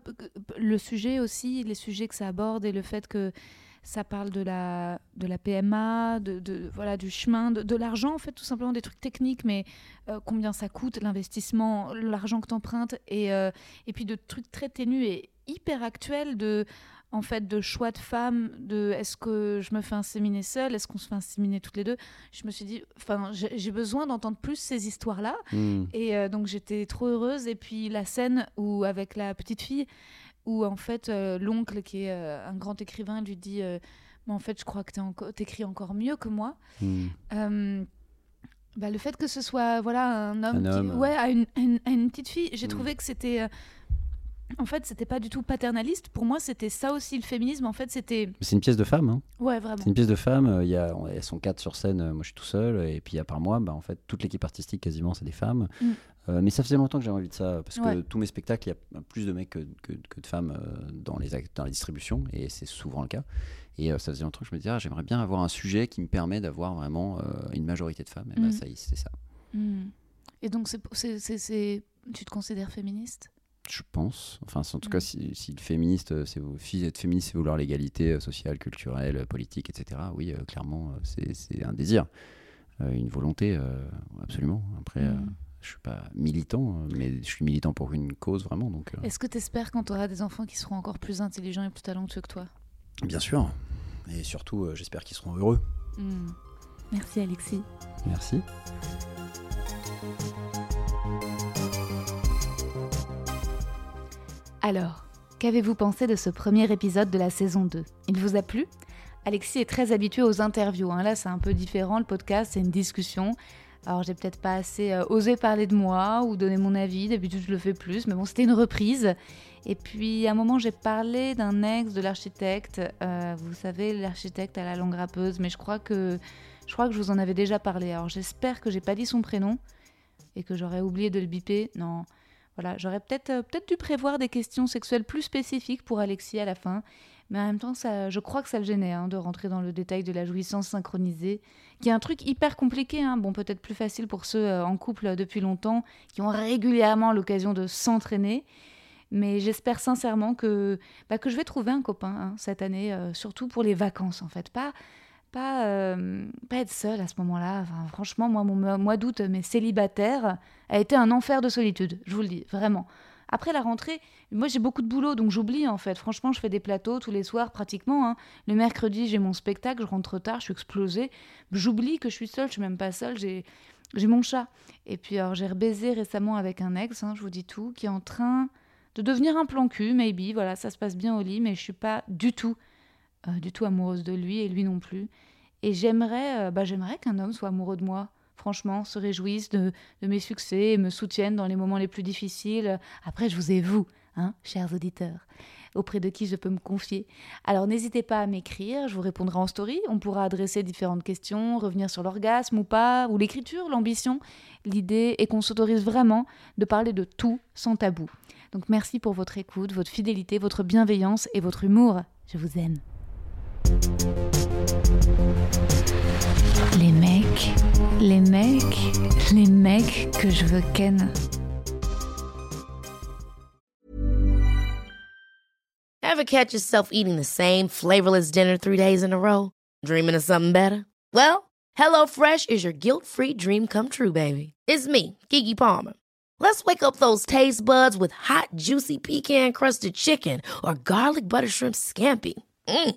le sujet aussi, les sujets que ça aborde et le fait que ça parle de la, de la PMA, de, voilà, du chemin, de, l'argent, en fait, tout simplement des trucs techniques, mais euh, combien ça coûte, l'investissement, l'argent que tu empruntes, et, euh, et puis de trucs très ténus et hyper actuels de en fait de choix de femmes de est-ce que je me fais inséminer seule est-ce qu'on se fait inséminer toutes les deux je me suis dit enfin j'ai besoin d'entendre plus ces histoires là Hmm. et euh, donc j'étais trop heureuse. Et puis la scène où avec la petite fille, où en fait euh, l'oncle qui est euh, un grand écrivain lui dit, mais en fait je crois que t'écris encore mieux que moi. Hmm. Bah, le fait que ce soit voilà un homme, Un qui- homme. ouais à une, une- petite fille, j'ai trouvé que c'était en fait c'était pas du tout paternaliste. Pour moi c'était ça aussi le féminisme. En fait c'était C'est une pièce de femme, hein. ouais vraiment. C'est une pièce de femme. euh, Il y a, elles sont quatre sur scène. euh, Moi, je suis tout seul. Et puis, à part moi, bah, en fait, toute l'équipe artistique, quasiment, c'est des femmes. Mm. Euh, mais ça faisait longtemps que j'avais envie de ça. Parce que tous mes spectacles, il y a plus de mecs que, que- que de femmes dans, les, dans la distribution. Et c'est souvent le cas. Et euh, ça faisait longtemps que je me disais, ah, j'aimerais bien avoir un sujet qui me permet d'avoir vraiment euh, une majorité de femmes. Et bah, Mm. ça y est, c'est ça. Mm. Et donc c'est- tu te considères féministe? Je pense. Enfin, en tout Mm. cas, si, si le féministe, euh, c'est si être féministe, c'est vouloir l'égalité euh, sociale, culturelle, euh, politique, etc. Oui, euh, clairement, c'est un désir, euh, une volonté, euh, absolument. Après, Mm. je suis pas militant, mais je suis militant pour une cause vraiment. Donc, Est-ce que tu espères quand tu auras des enfants qui seront encore plus intelligents et plus talentueux que toi? Bien sûr. Et surtout, j'espère qu'ils seront heureux. Mm. Merci Alexis. Merci. Alors, qu'avez-vous pensé de ce premier épisode de la saison 2 Il vous a plu? Alexis est très habitué aux interviews. hein. Là, c'est un peu différent. Le podcast, c'est une discussion. Alors, j'ai peut-être pas assez euh, osé parler de moi ou donner mon avis. D'habitude, je le fais plus. Mais bon, c'était une reprise. Et puis, à un moment, j'ai parlé d'un ex de l'architecte. Euh, vous savez, l'architecte à la langue râpeuse. Mais je crois que je crois que je vous en avais déjà parlé. Alors, j'espère que j'ai pas dit son prénom et que j'aurais oublié de le biper. Non. J'aurais peut-être euh, peut-être dû prévoir des questions sexuelles plus spécifiques pour Alexis à la fin, mais en même temps, ça, je crois que ça le gênait hein, de rentrer dans le détail de la jouissance synchronisée, qui est un truc hyper compliqué. hein. Bon, peut-être plus facile pour ceux euh, en couple depuis longtemps, qui ont régulièrement l'occasion de s'entraîner. Mais j'espère sincèrement que, bah, que je vais trouver un copain hein, cette année, euh, surtout pour les vacances en fait. Pas, pas, euh, pas être seule à ce moment-là. Enfin, franchement, moi, mon mois- d'août, mais célibataire, a été un enfer de solitude, je vous le dis, vraiment. Après la rentrée, moi j'ai beaucoup de boulot, donc j'oublie en fait. Franchement, je fais des plateaux tous les soirs pratiquement. hein. Le mercredi, j'ai mon spectacle, je rentre tard, je suis explosée. J'oublie que je suis seule, je suis même pas seule, j'ai, j'ai mon chat. Et puis alors j'ai rebaisé récemment avec un ex, hein, je vous dis tout, qui est en train de devenir un plan cul, maybe. Voilà, ça se passe bien au lit, mais je suis pas du tout, euh, du tout amoureuse de lui et lui non plus. Et j'aimerais, euh, bah, j'aimerais qu'un homme soit amoureux de moi. Franchement, se réjouisse de, mes succès et me soutienne dans les moments les plus difficiles. Après, je vous ai vous, hein, chers auditeurs, auprès de qui je peux me confier. Alors n'hésitez pas à m'écrire, je vous répondrai en story. On pourra adresser différentes questions, revenir sur l'orgasme ou pas, ou l'écriture, l'ambition. L'idée est qu'on s'autorise vraiment de parler de tout sans tabou. Donc merci pour votre écoute, votre fidélité, votre bienveillance et votre humour. Je vous aime. Les mecs, les mecs, les mecs que je veux ken. Ever catch yourself eating the same flavorless dinner three days in a row? Dreaming of something better? Well, HelloFresh is your guilt free dream come true, baby. It's me, Kiki Palmer. Let's wake up those taste buds with hot, juicy pecan crusted chicken or garlic butter shrimp scampi. Mm.